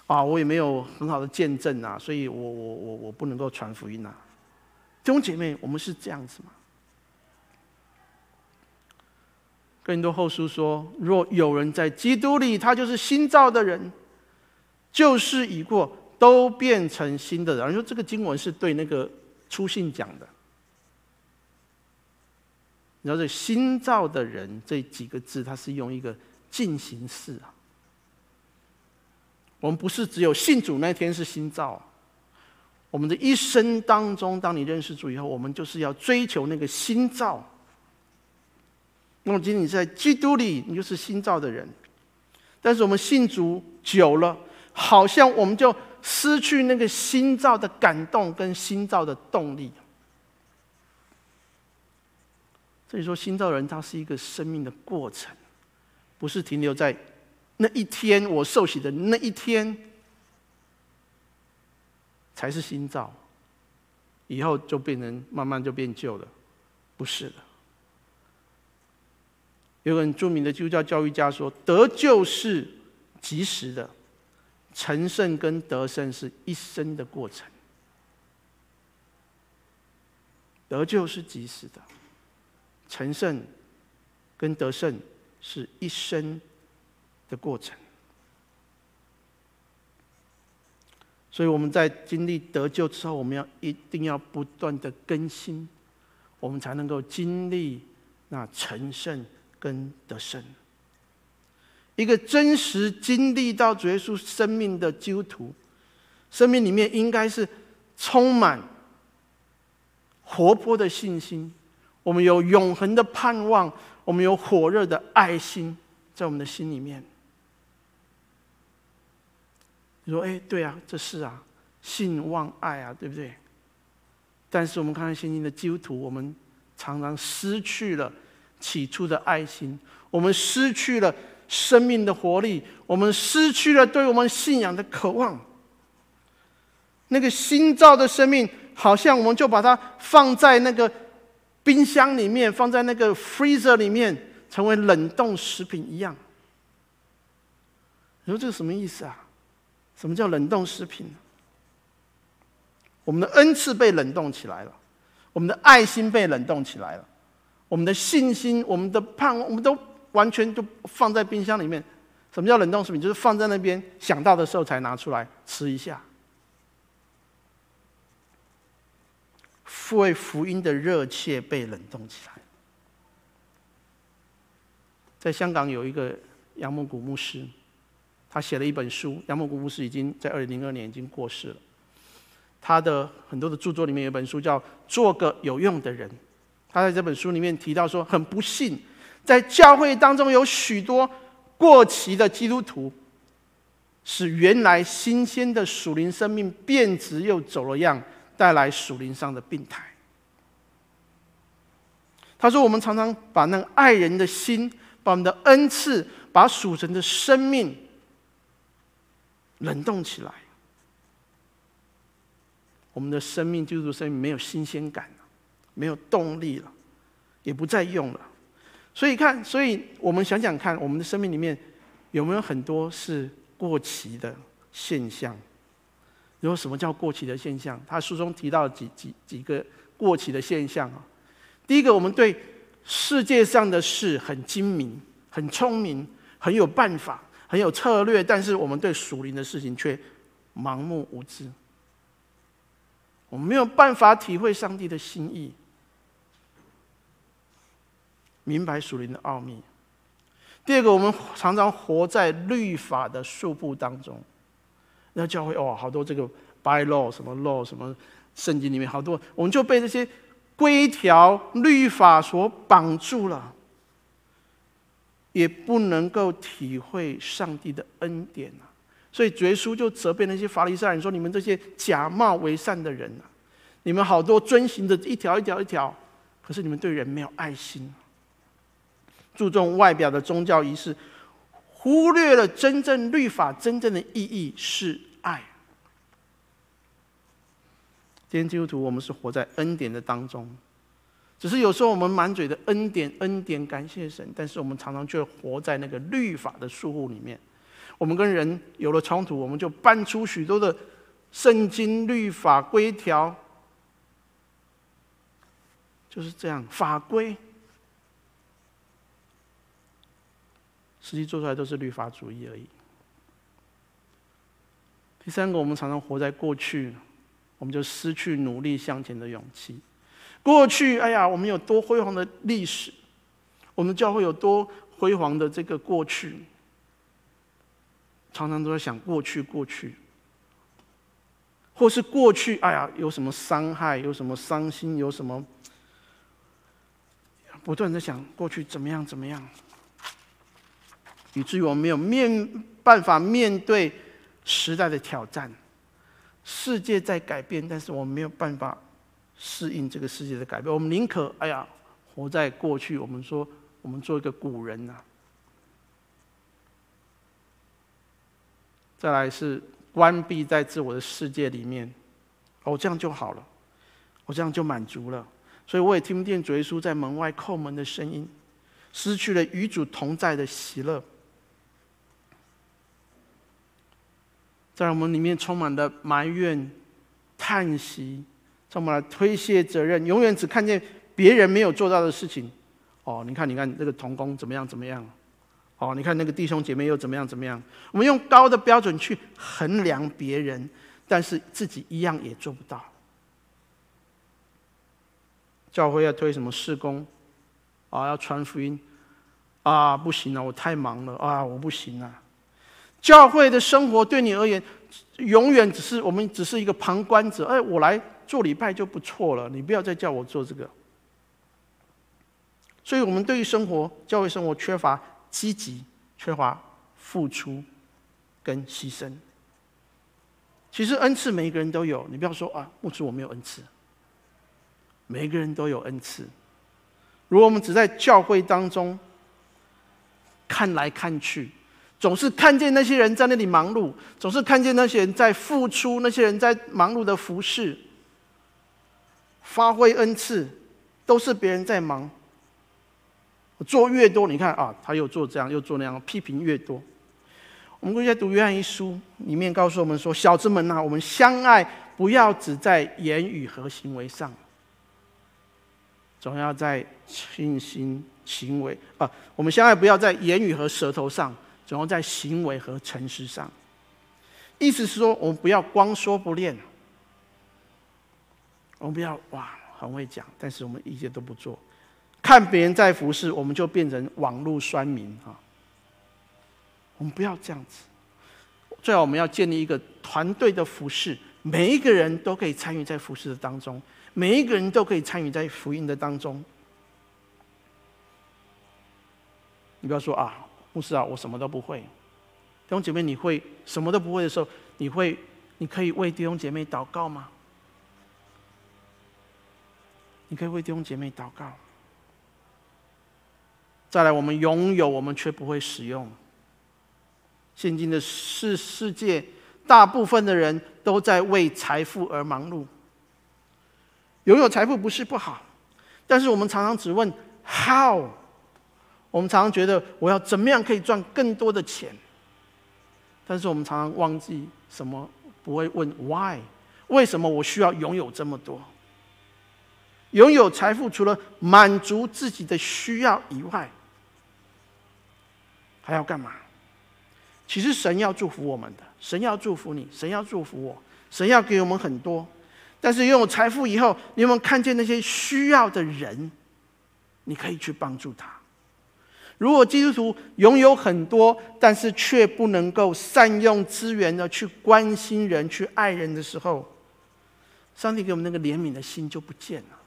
啊，我也没有很好的见证啊，所以我我我我不能够传福音啊。弟兄姐妹，我们是这样子吗？更多后书说：若有人在基督里，他就是新造的人，旧事已过，都变成新的人。你说这个经文是对那个初信讲的。你知道这“新造的人”这几个字，它是用一个进行式啊。我们不是只有信主那天是新造，我们的一生当中，当你认识主以后，我们就是要追求那个新造。那么，今天在基督里，你就是新造的人。但是我们信主久了，好像我们就失去那个新造的感动跟新造的动力。所以说，新造人他是一个生命的过程，不是停留在那一天我受洗的那一天才是新造，以后就变成慢慢就变旧了，不是的。有个很著名的基督教教育家说：“得救是即时的，成圣跟得胜是一生的过程。得救是即时的。”成圣跟得胜是一生的过程，所以我们在经历得救之后，我们要一定要不断的更新，我们才能够经历那成圣跟得胜。一个真实经历到主耶稣生命的基督徒，生命里面应该是充满活泼的信心，我们有永恒的盼望，我们有火热的爱心在我们的心里面。你说：“哎，对啊，这是啊，信望爱啊，对不对？”但是我们看看现今的基督徒，我们常常失去了起初的爱心，我们失去了生命的活力，我们失去了对我们信仰的渴望。那个新造的生命，好像我们就把它放在那个冰箱里面，放在那个 freezer 里面，成为冷冻食品一样。你说这个什么意思啊？什么叫冷冻食品？我们的恩赐被冷冻起来了，我们的爱心被冷冻起来了，我们的信心、我们的盼望，我们都完全就放在冰箱里面。什么叫冷冻食品？就是放在那边，想到的时候才拿出来吃一下。为福音的热切被冷冻起来。在香港有一个杨木谷牧师，他写了一本书。杨木谷牧师已经在二零零二年已经过世了。他的很多的著作里面有一本书叫《做个有用的人》，他在这本书里面提到说，很不幸，在教会当中有许多过期的基督徒，使原来新鲜的属灵生命变质又走了样，带来属灵上的病态。他说：“我们常常把那爱人的心，把我们的恩赐，把属神的生命冷冻起来。”我们的生命就是生命没有新鲜感了，没有动力了，也不再用了。所以看，所以我们想想看，我们的生命里面有没有很多是过期的现象？有什么叫过期的现象？他书中提到几几几个过期的现象啊。第一个，我们对世界上的事很精明、很聪明、很有办法、很有策略，但是我们对属灵的事情却盲目无知。我们没有办法体会上帝的心意，明白属灵的奥秘。第二个，我们常常活在律法的束缚当中。那教会哦，好多这个 by law 什么 law 什么，圣经里面好多，我们就被这些规条律法所绑住了，也不能够体会上帝的恩典啊。所以，耶稣就责备那些法利赛人说：“你们这些假冒为善的人啊，你们好多遵行的一条一条一条，可是你们对人没有爱心，注重外表的宗教仪式，忽略了真正律法真正的意义是爱。”今天基督徒，我们是活在恩典的当中，只是有时候我们满嘴的恩典，恩典感谢神，但是我们常常却活在那个律法的束缚里面。我们跟人有了冲突，我们就搬出许多的圣经律法规条，就是这样法规，实际做出来都是律法主义而已。第三个，我们常常活在过去，我们就失去努力向前的勇气。过去，哎呀，我们有多辉煌的历史，我们教会有多辉煌的这个过去。常常都在想过去，过去，或是过去，哎呀，有什么伤害，有什么伤心，有什么，不断在想过去怎么样，怎么样，以至于我们没有面办法面对时代的挑战。世界在改变，但是我们没有办法适应这个世界的改变。我们宁可，哎呀，活在过去。我们说，我们做一个古人呐、再来是关闭在自我的世界里面，哦，这样就好了，我这样就满足了，所以我也听不见主耶稣在门外叩门的声音，失去了与主同在的喜乐。在我们里面充满了埋怨、叹息，充满了推卸责任，永远只看见别人没有做到的事情。哦，你看，你看这个童工怎么样，怎么样？哦，你看那个弟兄姐妹又怎么样怎么样？我们用高的标准去衡量别人，但是自己一样也做不到。教会要推什么事工？啊，要传福音啊，不行了，我太忙了啊，我不行了。教会的生活对你而言，永远只是我们只是一个旁观者。哎，我来做礼拜就不错了，你不要再叫我做这个。所以，我们对于生活、教会生活缺乏积极，缺乏付出跟牺牲。其实恩赐每一个人都有，你不要说啊，牧师我没有恩赐。每一个人都有恩赐。如果我们只在教会当中看来看去，总是看见那些人在那里忙碌，总是看见那些人在付出，那些人在忙碌的服侍、发挥恩赐，都是别人在忙。做越多，你看啊，他又做这样，又做那样，批评越多。我们过去在读约翰一书，里面告诉我们说：“小子们呐，我们相爱，不要只在言语和行为上，总要在信心、行为啊。我们相爱，不要在言语和舌头上，总要在行为和诚实上。意思是说，我们不要光说不练，我们不要哇很会讲，但是我们一些都不做。看别人在服侍，我们就变成网络酸民啊。”我们不要这样子，最好我们要建立一个团队的服侍，每一个人都可以参与在服侍的当中，每一个人都可以参与在福音的当中。你不要说啊，牧师啊，我什么都不会。弟兄姐妹，你会什么都不会的时候，你会，你可以为弟兄姐妹祷告吗？你可以为弟兄姐妹祷告。再来，我们拥有，我们却不会使用。现今的世世界，大部分的人都在为财富而忙碌。拥有财富不是不好，但是我们常常只问 how，我们常常觉得我要怎么样可以赚更多的钱，但是我们常常忘记什么，不会问 why，为什么我需要拥有这么多？拥有财富除了满足自己的需要以外，还要干嘛？其实神要祝福我们的，神要祝福你，神要祝福我，神要给我们很多。但是拥有财富以后，你有没有看见那些需要的人？你可以去帮助他。如果基督徒拥有很多，但是却不能够善用资源的去关心人、去爱人的时候，上帝给我们那个怜悯的心就不见了。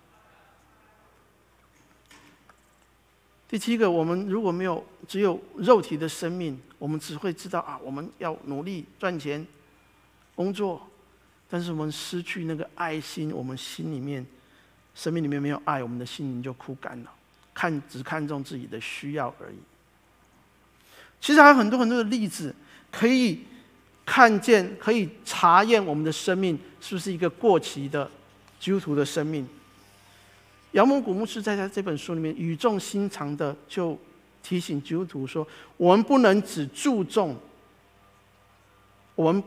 第七个，我们如果没有只有肉体的生命，我们只会知道啊，我们要努力赚钱、工作，但是我们失去那个爱心，我们心里面、生命里面没有爱，我们的心灵就枯干了，看只看重自己的需要而已。其实还有很多很多的例子可以看见，可以查验我们的生命是不是一个过期的基督徒的生命。杨蒙古牧师在他这本书里面语重心长的就提醒基督徒说：“我们不能只注重我们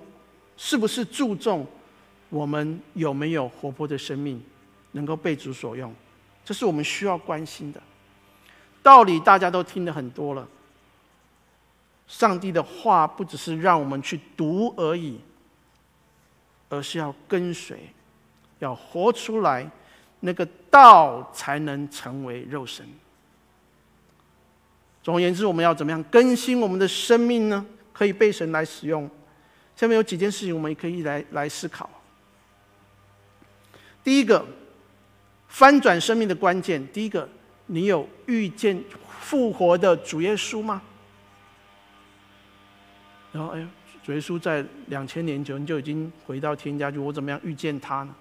是不是注重我们有没有活泼的生命能够被主所用，这是我们需要关心的。道理大家都听得很多了，上帝的话不只是让我们去读而已，而是要跟随，要活出来。”那个道才能成为肉身。总而言之，我们要怎么样更新我们的生命呢？可以被神来使用。下面有几件事情，我们也可以来来思考。第一个，翻转生命的关键。第一个，你有遇见复活的主耶稣吗？然后，哎，主耶稣在两千年前就已经回到天家去，我怎么样遇见他呢？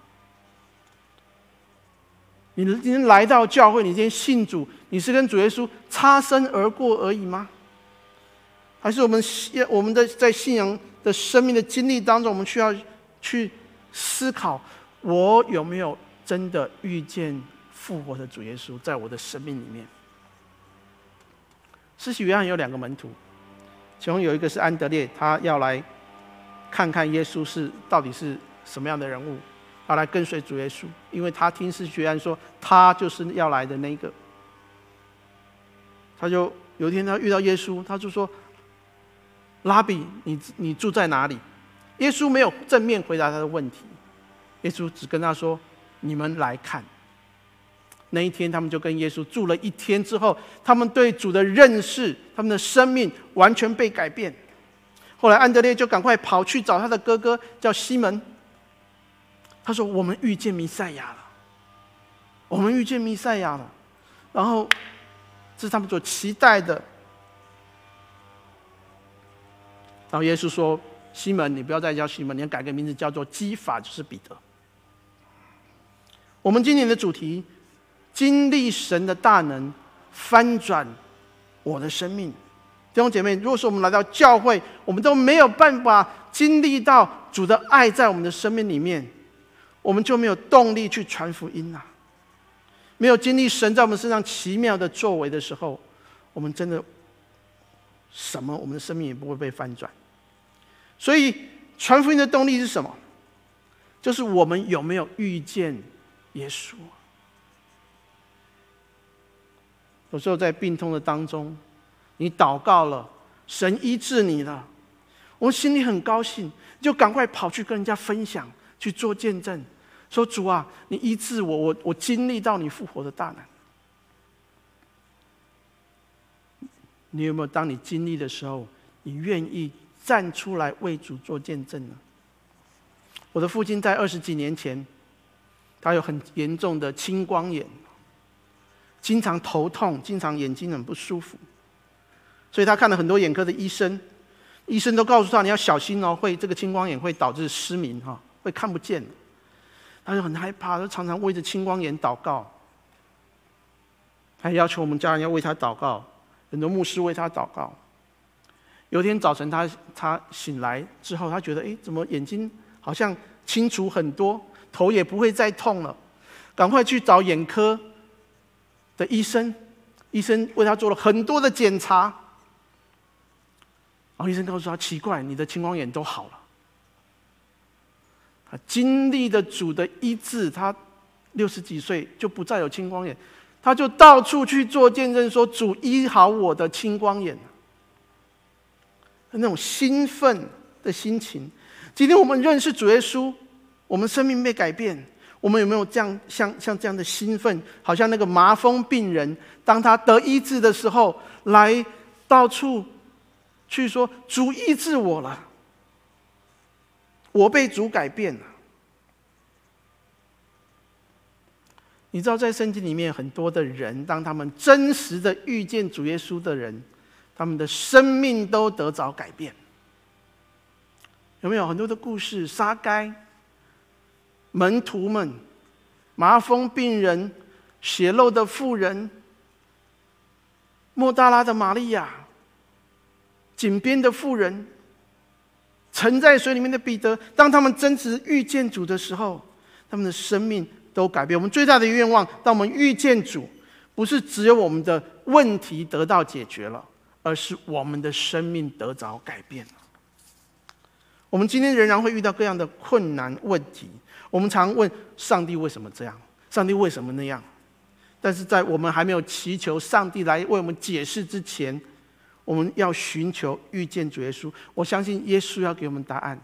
你今天来到教会，你今天信主，你是跟主耶稣擦身而过而已吗？还是我们信我们的在信仰的生命的经历当中，我们需要去思考：我有没有真的遇见复活的主耶稣在我的生命里面？施洗约翰有两个门徒，其中有一个是安德烈，他要来看看耶稣是到底是什么样的人物。他来跟随主耶稣，因为他听施洗约翰说他就是要来的那一个。他就有一天他遇到耶稣，他就说：“拉比，你你住在哪里？”耶稣没有正面回答他的问题，耶稣只跟他说：“你们来看。”那一天他们就跟耶稣住了一天之后，他们对主的认识，他们的生命完全被改变。后来安德烈就赶快跑去找他的哥哥，叫西门。他说：“我们遇见弥赛亚了，我们遇见弥赛亚了。”然后这是他们所期待的。然后耶稣说：“西门，你不要再叫西门，你要改个名字，叫做基法，就是彼得。”我们今年的主题：经历神的大能，翻转我的生命。弟兄姐妹，如果说我们来到教会，我们都没有办法经历到主的爱在我们的生命里面，我们就没有动力去传福音啊。没有经历神在我们身上奇妙的作为的时候，我们真的什么，我们的生命也不会被翻转。所以传福音的动力是什么？就是我们有没有遇见耶稣？有时候在病痛的当中。你祷告了，神医治你了，我心里很高兴，就赶快跑去跟人家分享，去做见证，说主啊，你医治我，我我经历到你复活的大能。你有没有当你经历的时候，你愿意站出来为主做见证呢？我的父亲在二十几年前，他有很严重的青光眼，经常头痛，经常眼睛很不舒服。所以他看了很多眼科的医生，医生都告诉他，你要小心哦，会这个青光眼会导致失明哈，会看不见。他就很害怕，他常常为着青光眼祷告，还要求我们家人要为他祷告，很多牧师为他祷告。有一天早晨他，他他醒来之后，他觉得哎，怎么眼睛好像清楚很多，头也不会再痛了，赶快去找眼科的医生，医生为他做了很多的检查。然后医生告诉他：“奇怪，你的青光眼都好了。他经历的主的医治，他六十几岁就不再有青光眼，他就到处去做见证，说主医好我的青光眼。那种兴奋的心情。今天我们认识主耶稣，我们生命被改变。我们有没有这样像像这样的兴奋？好像那个麻风病人，当他得医治的时候，来到处。”去说主医治我了，我被主改变了。你知道，在圣经里面很多的人，当他们真实的遇见主耶稣的人，他们的生命都得着改变。有没有很多的故事？撒该、门徒们、麻风病人、血漏的妇人、莫大拉的玛利亚。井边的妇人，沉在水里面的彼得，当他们真实遇见主的时候，他们的生命都改变。我们最大的愿望，当我们遇见主，不是只有我们的问题得到解决了，而是我们的生命得着改变。我们今天仍然会遇到各样的困难问题，我们常问上帝为什么这样？上帝为什么那样？但是在我们还没有祈求上帝来为我们解释之前，我们要寻求遇见主耶稣，我相信耶稣要给我们答案。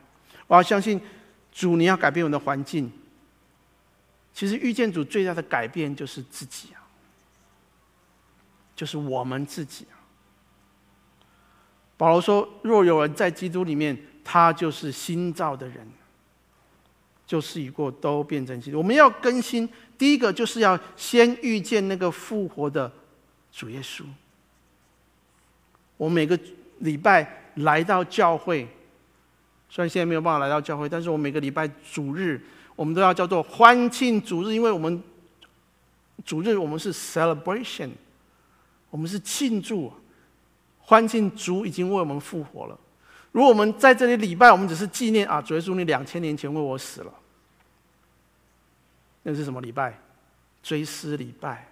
我要相信主，你要改变我们的环境。其实遇见主最大的改变就是自己啊，就是我们自己啊。保罗说：“若有人在基督里面，他就是新造的人，旧事已过，都变成新。”我们要更新，第一个就是要先遇见那个复活的主耶稣。我每个礼拜来到教会，虽然现在没有办法来到教会，但是我每个礼拜主日，我们都要叫做欢庆主日，因为我们主日我们是 celebration，我们是庆祝欢庆主已经为我们复活了。如果我们在这里礼拜，我们只是纪念啊，主耶稣你两千年前为我死了，那是什么礼拜？追思礼拜。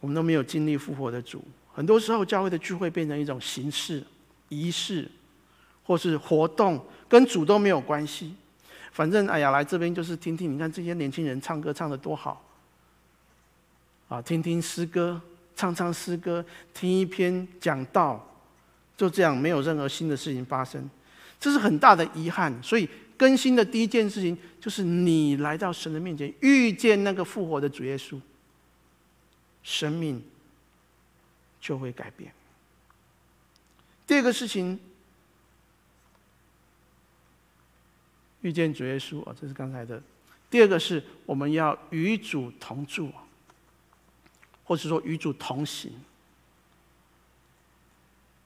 我们都没有经历复活的主，很多时候教会的聚会变成一种形式、仪式，或是活动，跟主都没有关系。反正哎呀，来这边就是听听，你看这些年轻人唱歌唱的多好，啊，听听诗歌，唱唱诗歌，听一篇讲道，就这样，没有任何新的事情发生，这是很大的遗憾。所以更新的第一件事情，就是你来到神的面前，遇见那个复活的主耶稣。生命就会改变。第二个事情，遇见主耶稣啊，这是刚才的。第二个是我们要与主同住，或者说与主同行。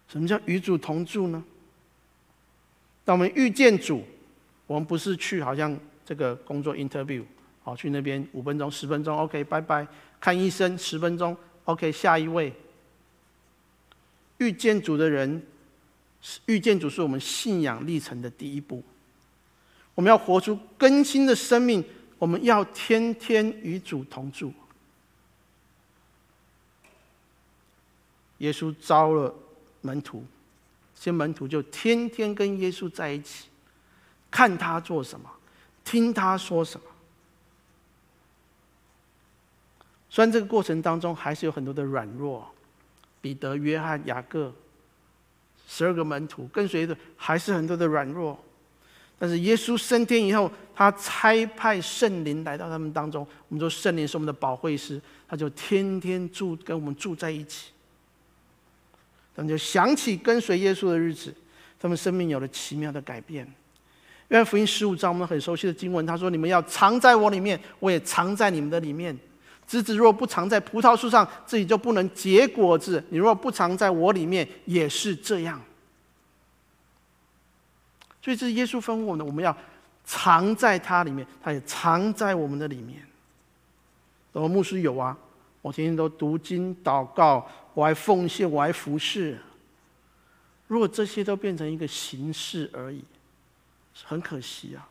什么叫与主同住呢？当我们遇见主，我们不是去好像这个工作 interview，好去那边五分钟、十分钟，OK，拜拜。看医生十分钟，OK，下一位。遇见主的人，遇见主是我们信仰历程的第一步。我们要活出更新的生命，我们要天天与主同住。耶稣招了门徒，这些门徒就天天跟耶稣在一起，看他做什么，听他说什么。虽然这个过程当中还是有很多的软弱，彼得、约翰、雅各，十二个门徒跟随的还是很多的软弱。但是耶稣升天以后，他差派圣灵来到他们当中。我们说圣灵是我们的保惠师，他就天天住跟我们住在一起。他们就想起跟随耶稣的日子，他们生命有了奇妙的改变。约翰福音十五章我们很熟悉的经文，他说：“你们要藏在我里面，我也藏在你们的里面。枝子若不藏在葡萄树上，自己就不能结果子。你若不藏在我里面，也是这样。”所以这是耶稣吩咐我们的，我们要藏在他里面，他也藏在我们的里面。我牧师有啊，我天天都读经祷告，我还奉献，我还服侍。如果这些都变成一个形式而已，很可惜啊。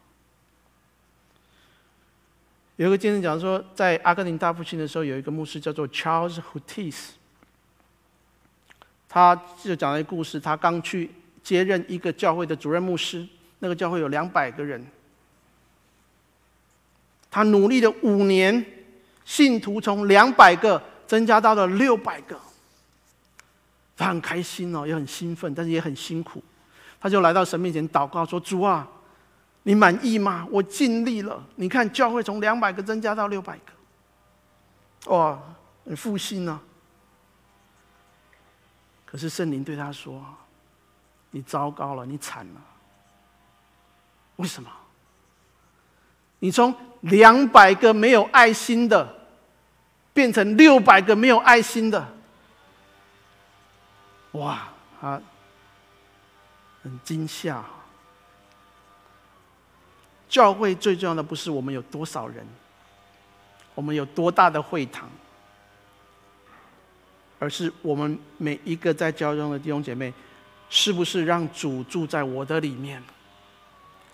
有一个见证讲说，在阿根廷大复兴的时候，有一个牧师叫做 Charles Hutis，他就讲了一个故事，他刚去。接任一个教会的主任牧师，那个教会有两百个人。他努力了五年，信徒从两百个增加到了六百个。他很开心哦，也很兴奋，但是也很辛苦。他就来到神面前祷告说：“主啊，你满意吗？我尽力了。你看教会从两百个增加到六百个，哇，很复兴呢。可是圣灵对他说。”你糟糕了，你惨了。为什么？你从两百个没有爱心的，变成六百个没有爱心的，哇！他很惊吓。教会最重要的不是我们有多少人，我们有多大的会堂，而是我们每一个在教中的弟兄姐妹。是不是让主住在我的里面，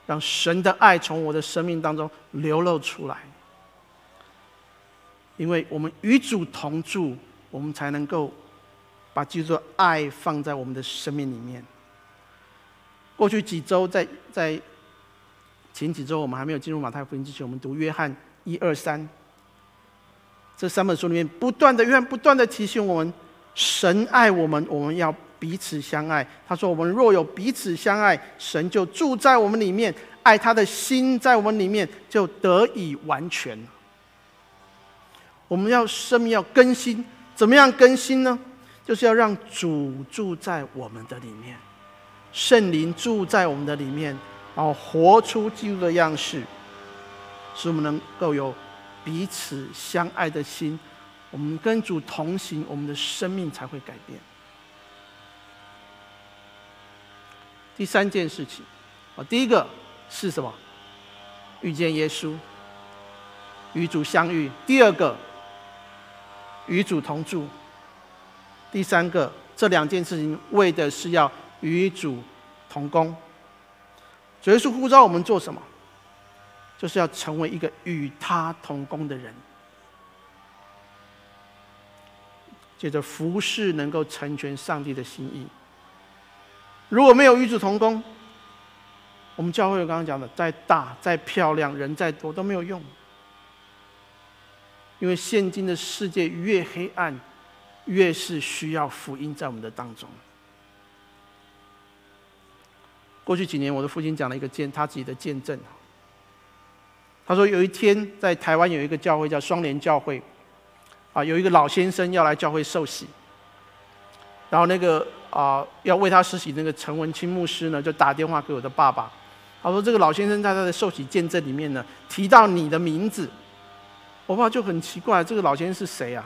让神的爱从我的生命当中流露出来？因为我们与主同住，我们才能够把基督的爱放在我们的生命里面。过去几周，在在前几周，我们还没有进入马太福音之前，我们读约翰一二三这三本书里面，不断的约翰不断的提醒我们：神爱我们，我们要。彼此相爱，他说：“我们若有彼此相爱，神就住在我们里面，爱他的心在我们里面就得以完全。我们要生命要更新，怎么样更新呢？就是要让主住在我们的里面，圣灵住在我们的里面，然后活出基督的样式，使我们能够有彼此相爱的心。我们跟主同行，我们的生命才会改变。”第三件事情，啊，第一个是什么？遇见耶稣，与主相遇；第二个，与主同住；第三个，这两件事情为的是要与主同工。主耶稣呼召我们做什么？就是要成为一个与他同工的人，借着服事能够成全上帝的心意。如果没有与主同工，我们教会刚刚讲的，再大、再漂亮、人再多都没有用。因为现今的世界越黑暗，越是需要福音在我们的当中。过去几年，我的父亲讲了一个见他自己的见证。他说有一天在台湾有一个教会叫双联教会，啊，有一个老先生要来教会受洗，然后那个。啊，要为他施洗那个陈文清牧师呢，就打电话给我的爸爸，他说这个老先生在他的受洗见证里面呢，提到你的名字。我爸就很奇怪，这个老先生是谁啊？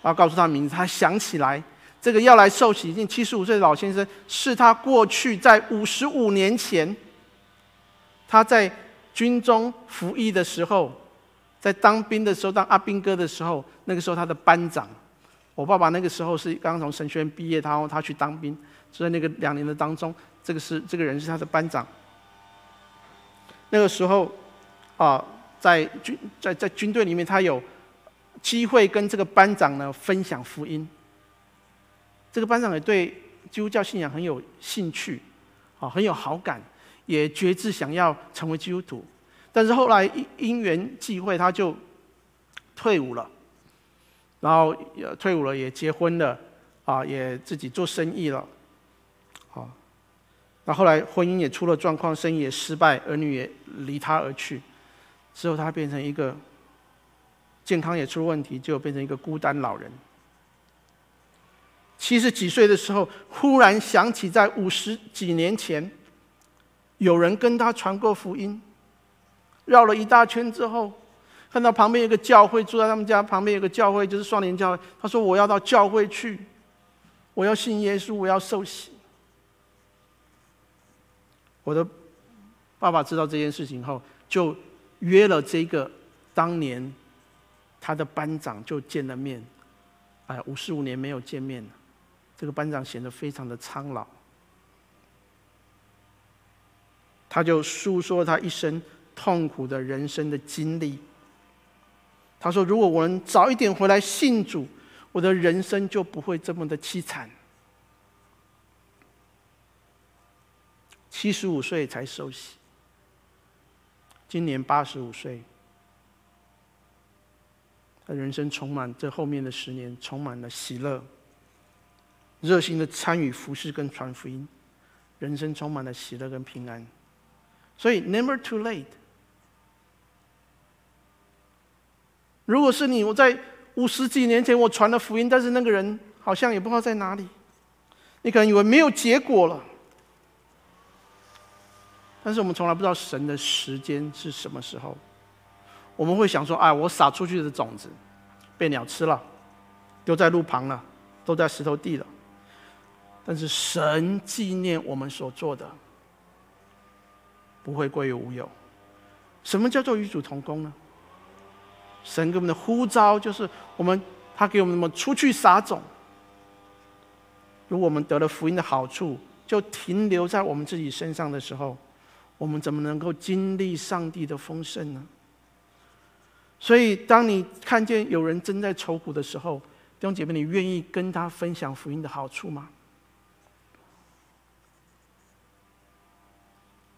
然后告诉他名字，他想起来，这个要来受洗已经七十五岁的老先生，是他过去在五十五年前，他在军中服役的时候，在当兵的时候当阿兵哥的时候，那个时候他的班长。我爸爸那个时候是刚从神学院毕业，他他去当兵，就在那个两年的当中，这个是这个人是他的班长。那个时候，啊，在军在在军队里面，他有机会跟这个班长呢分享福音。这个班长也对基督教信仰很有兴趣，啊，很有好感，也决志想要成为基督徒。但是后来因因缘际会，他就退伍了。然后也退伍了，也结婚了，啊，也自己做生意了，啊，那后来婚姻也出了状况，生意也失败，儿女也离他而去，之后他变成一个健康也出问题，就变成一个孤单老人。七十几岁的时候，忽然想起在五十几年前，有人跟他传过福音，绕了一大圈之后。看到旁边有个教会，住在他们家旁边有个教会，就是双连教会。他说：“我要到教会去，我要信耶稣，我要受洗。”我的爸爸知道这件事情后，就约了这个当年他的班长，就见了面。哎，五十五年没有见面了，这个班长显得非常的苍老。他就诉说他一生痛苦的人生的经历。他说：“如果我能早一点回来信主，我的人生就不会这么的凄惨。七十五岁才受洗，今年八十五岁，他人生充满这后面的十年，充满了喜乐，热心的参与服事跟传福音，人生充满了喜乐跟平安。所以，never too late。”如果是你，我在五十几年前我传了福音，但是那个人好像也不知道在哪里，你可能以为没有结果了。但是我们从来不知道神的时间是什么时候，我们会想说：“哎，我撒出去的种子被鸟吃了，丢在路旁了，都在石头地了。”但是神纪念我们所做的，不会归于无有。什么叫做与主同工呢？神给我们的呼召就是我们，他给我们什么出去撒种。如果我们得了福音的好处，就停留在我们自己身上的时候，我们怎么能够经历上帝的丰盛呢？所以，当你看见有人正在愁苦的时候，弟兄姐妹，你愿意跟他分享福音的好处吗？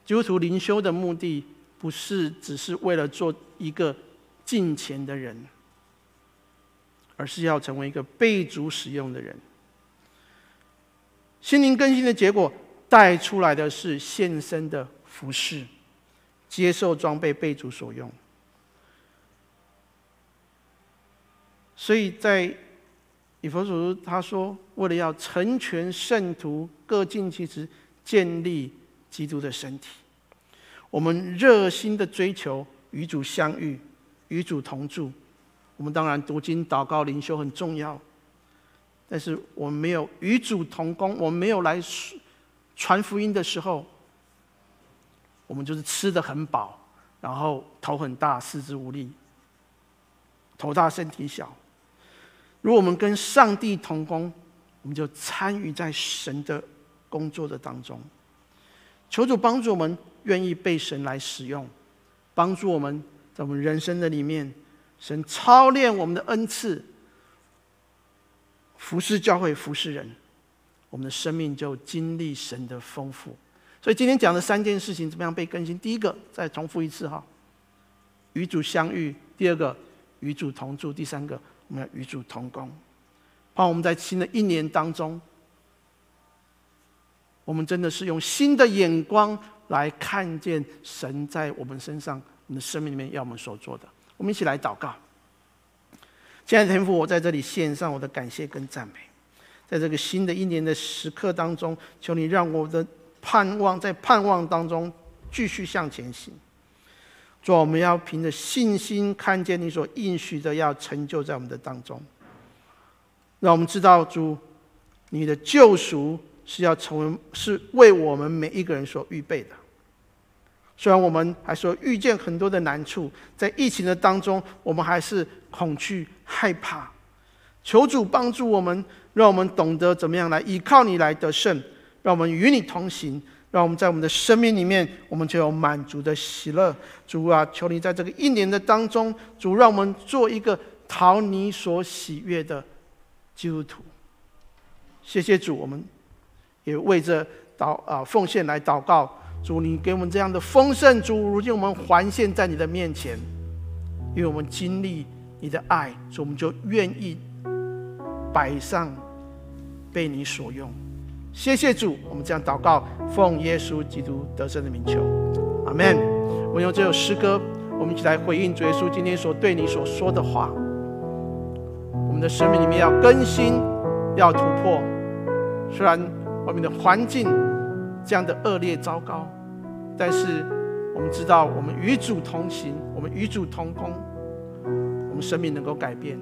基督徒灵修的目的，不是只是为了做一个。敬虔的人，而是要成为一个被主使用的人。心灵更新的结果带出来的是献身的服事，接受装备被主所用。所以在以弗所书他说，为了要成全圣徒，各尽其职，建立基督的身体。我们热心的追求与主相遇。与主同住，我们当然读经、祷告、灵修很重要，但是我们没有与主同工，我们没有来传福音的时候，我们就是吃得很饱，然后头很大、四肢无力，头大身体小。如果我们跟上帝同工，我们就参与在神的工作的当中。求主帮助我们，愿意被神来使用，帮助我们。在我们人生的里面，神操练我们的恩赐，服侍教会，服侍人，我们的生命就经历神的丰富。所以今天讲的三件事情怎么样被更新？第一个，再重复一次哈，与主相遇；第二个，与主同住；第三个，我们要与主同工。盼我们在新的一年当中，我们真的是用新的眼光来看见神在我们身上。我们的生命里面要我们所做的，我们一起来祷告。亲爱的天父，我在这里献上我的感谢跟赞美。在这个新的一年的时刻当中，求你让我的盼望，在盼望当中继续向前行。主，我们要凭着信心看见你所应许的要成就在我们的当中。让我们知道，主，你的救赎是要成为，是为我们每一个人所预备的。虽然我们还说遇见很多的难处，在疫情的当中，我们还是恐惧害怕。求主帮助我们，让我们懂得怎么样来依靠你来得胜，让我们与你同行。让我们在我们的生命里面，我们就有满足的喜乐。主啊，求你在这个一年的当中，主让我们做一个讨你所喜悦的基督徒。谢谢主，我们也为着祷啊奉献来祷告。主，你给我们这样的丰盛，主如今我们还献在你的面前，因为我们经历你的爱，所以我们就愿意摆上被你所用。谢谢主，我们这样祷告，奉耶稣基督得胜的名求，阿门。我用这首诗歌，我们一起来回应主耶稣今天所对你所说的话。我们的生命里面要更新，要突破。虽然外面的环境这样的恶劣糟糕，但是我们知道，我们与主同行，我们与主同工，我们生命能够改变。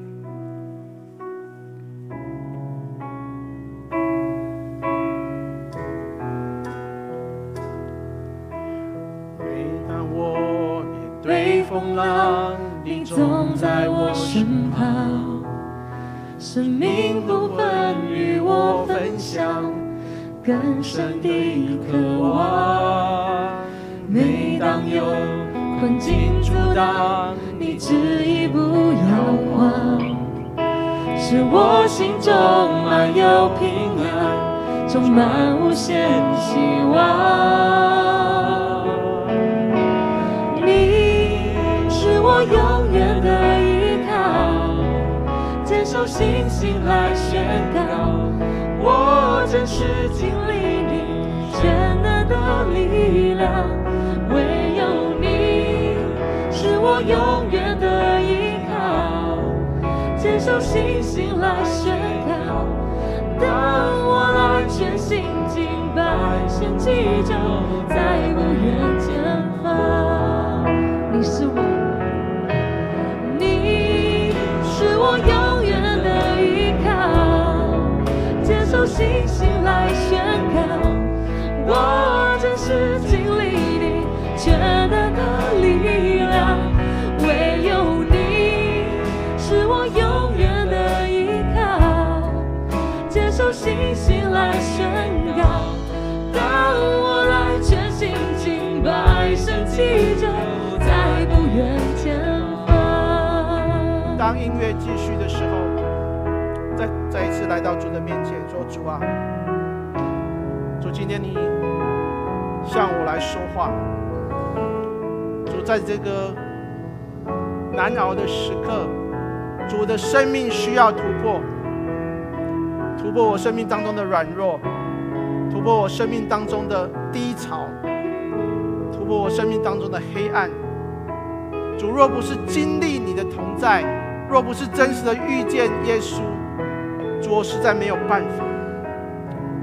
更深的渴望。每当有困境阻挡，你执意不摇晃，使我心中满有平安，充满无限希望。你是我永远的依靠，坚守信心来宣告，我真实经历你全能的力量，唯有你是我永远的依靠，坚守信心来宣告，当我来全心敬拜，献祭就再不愿前方，我真实经历你全能的力量，唯有你是我永远的依靠，接受信心来宣告，当我来全心敬拜，神迹就在不远前。当音乐继续的时候，再再一次来到主的面前，说：“主啊，主，今天你向我来说话。主，在这个难熬的时刻，主的生命需要突破，突破我生命当中的软弱，突破我生命当中的低潮，突破我生命当中的黑暗。主，若不是经历你的同在。”若不是真实的遇见耶稣，主，我实在没有办法。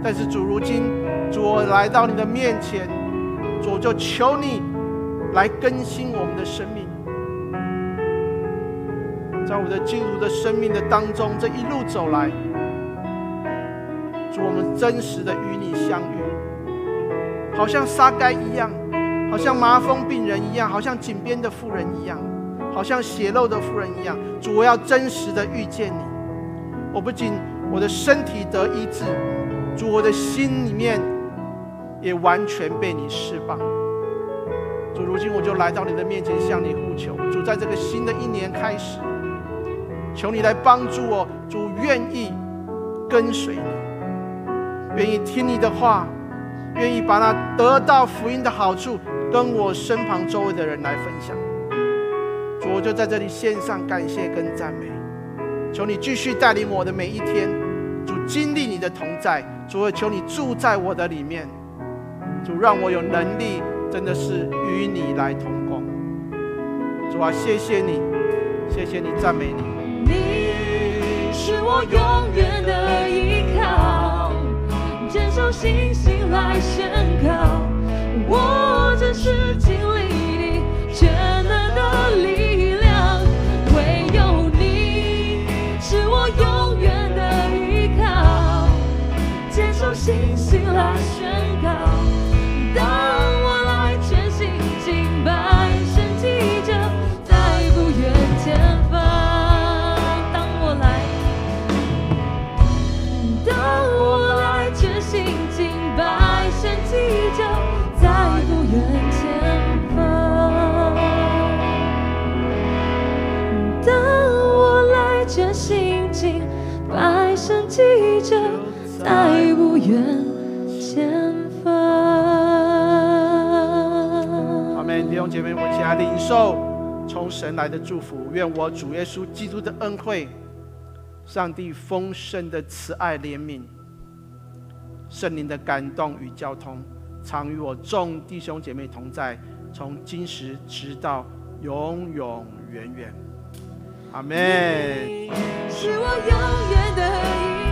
但是主，如今主，我来到你的面前，我就求你来更新我们的生命。在我的基督的生命的当中，这一路走来，主，我们真实的与你相遇，好像撒该一样，好像麻风病人一样，好像井边的妇人一样。好像血漏的妇人一样，主，我要真实的遇见你。我不仅我的身体得医治，主，我的心里面也完全被你释放。主，如今我就来到你的面前，向你呼求。主，在这个新的一年开始，求你来帮助我。主，愿意跟随你，愿意听你的话，愿意把那得到福音的好处跟我身旁周围的人来分享。主，我就在这里献上感谢跟赞美，求你继续带领我的每一天。主，经历你的同在，主，我求你住在我的里面。主，让我有能力，真的是与你来同工。主啊，谢谢你，谢谢你，赞美你。你是我永远的依靠，坚守信心来宣告，我真实经历你全能的力量，唯有你是我永远的依靠，坚守信心来宣告。兄姐妹，我起来领受从神来的祝福。愿我主耶稣基督的恩惠、上帝丰盛的慈爱怜悯、圣灵的感动与交通，常与我众弟兄姐妹同在，从今时直到永永远远。阿门。是我永远的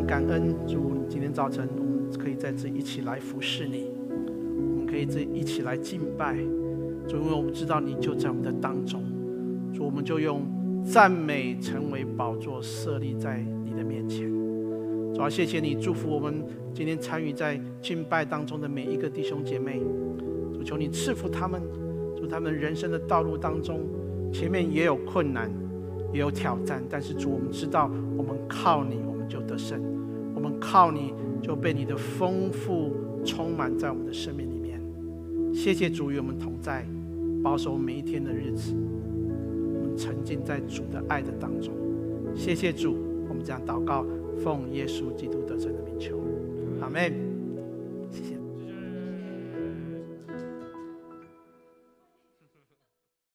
感恩主，今天早晨我们可以在这一起来服侍你，我们可以这一起来敬拜主，因为我们知道你就在我们的当中，主，我们就用赞美成为宝座设立在你的面前。主要谢谢你祝福我们今天参与在敬拜当中的每一个弟兄姐妹，主求你赐福他们，祝他们人生的道路当中前面也有困难，也有挑战，但是主，我们知道我们靠你。就得胜，我们靠你就被你的丰富充满在我们的生命里面。谢谢主与我们同在，保守每一天的日子，我们沉浸在主的爱的当中。谢谢主，我们这样祷告，奉耶稣基督得胜的名求，阿门。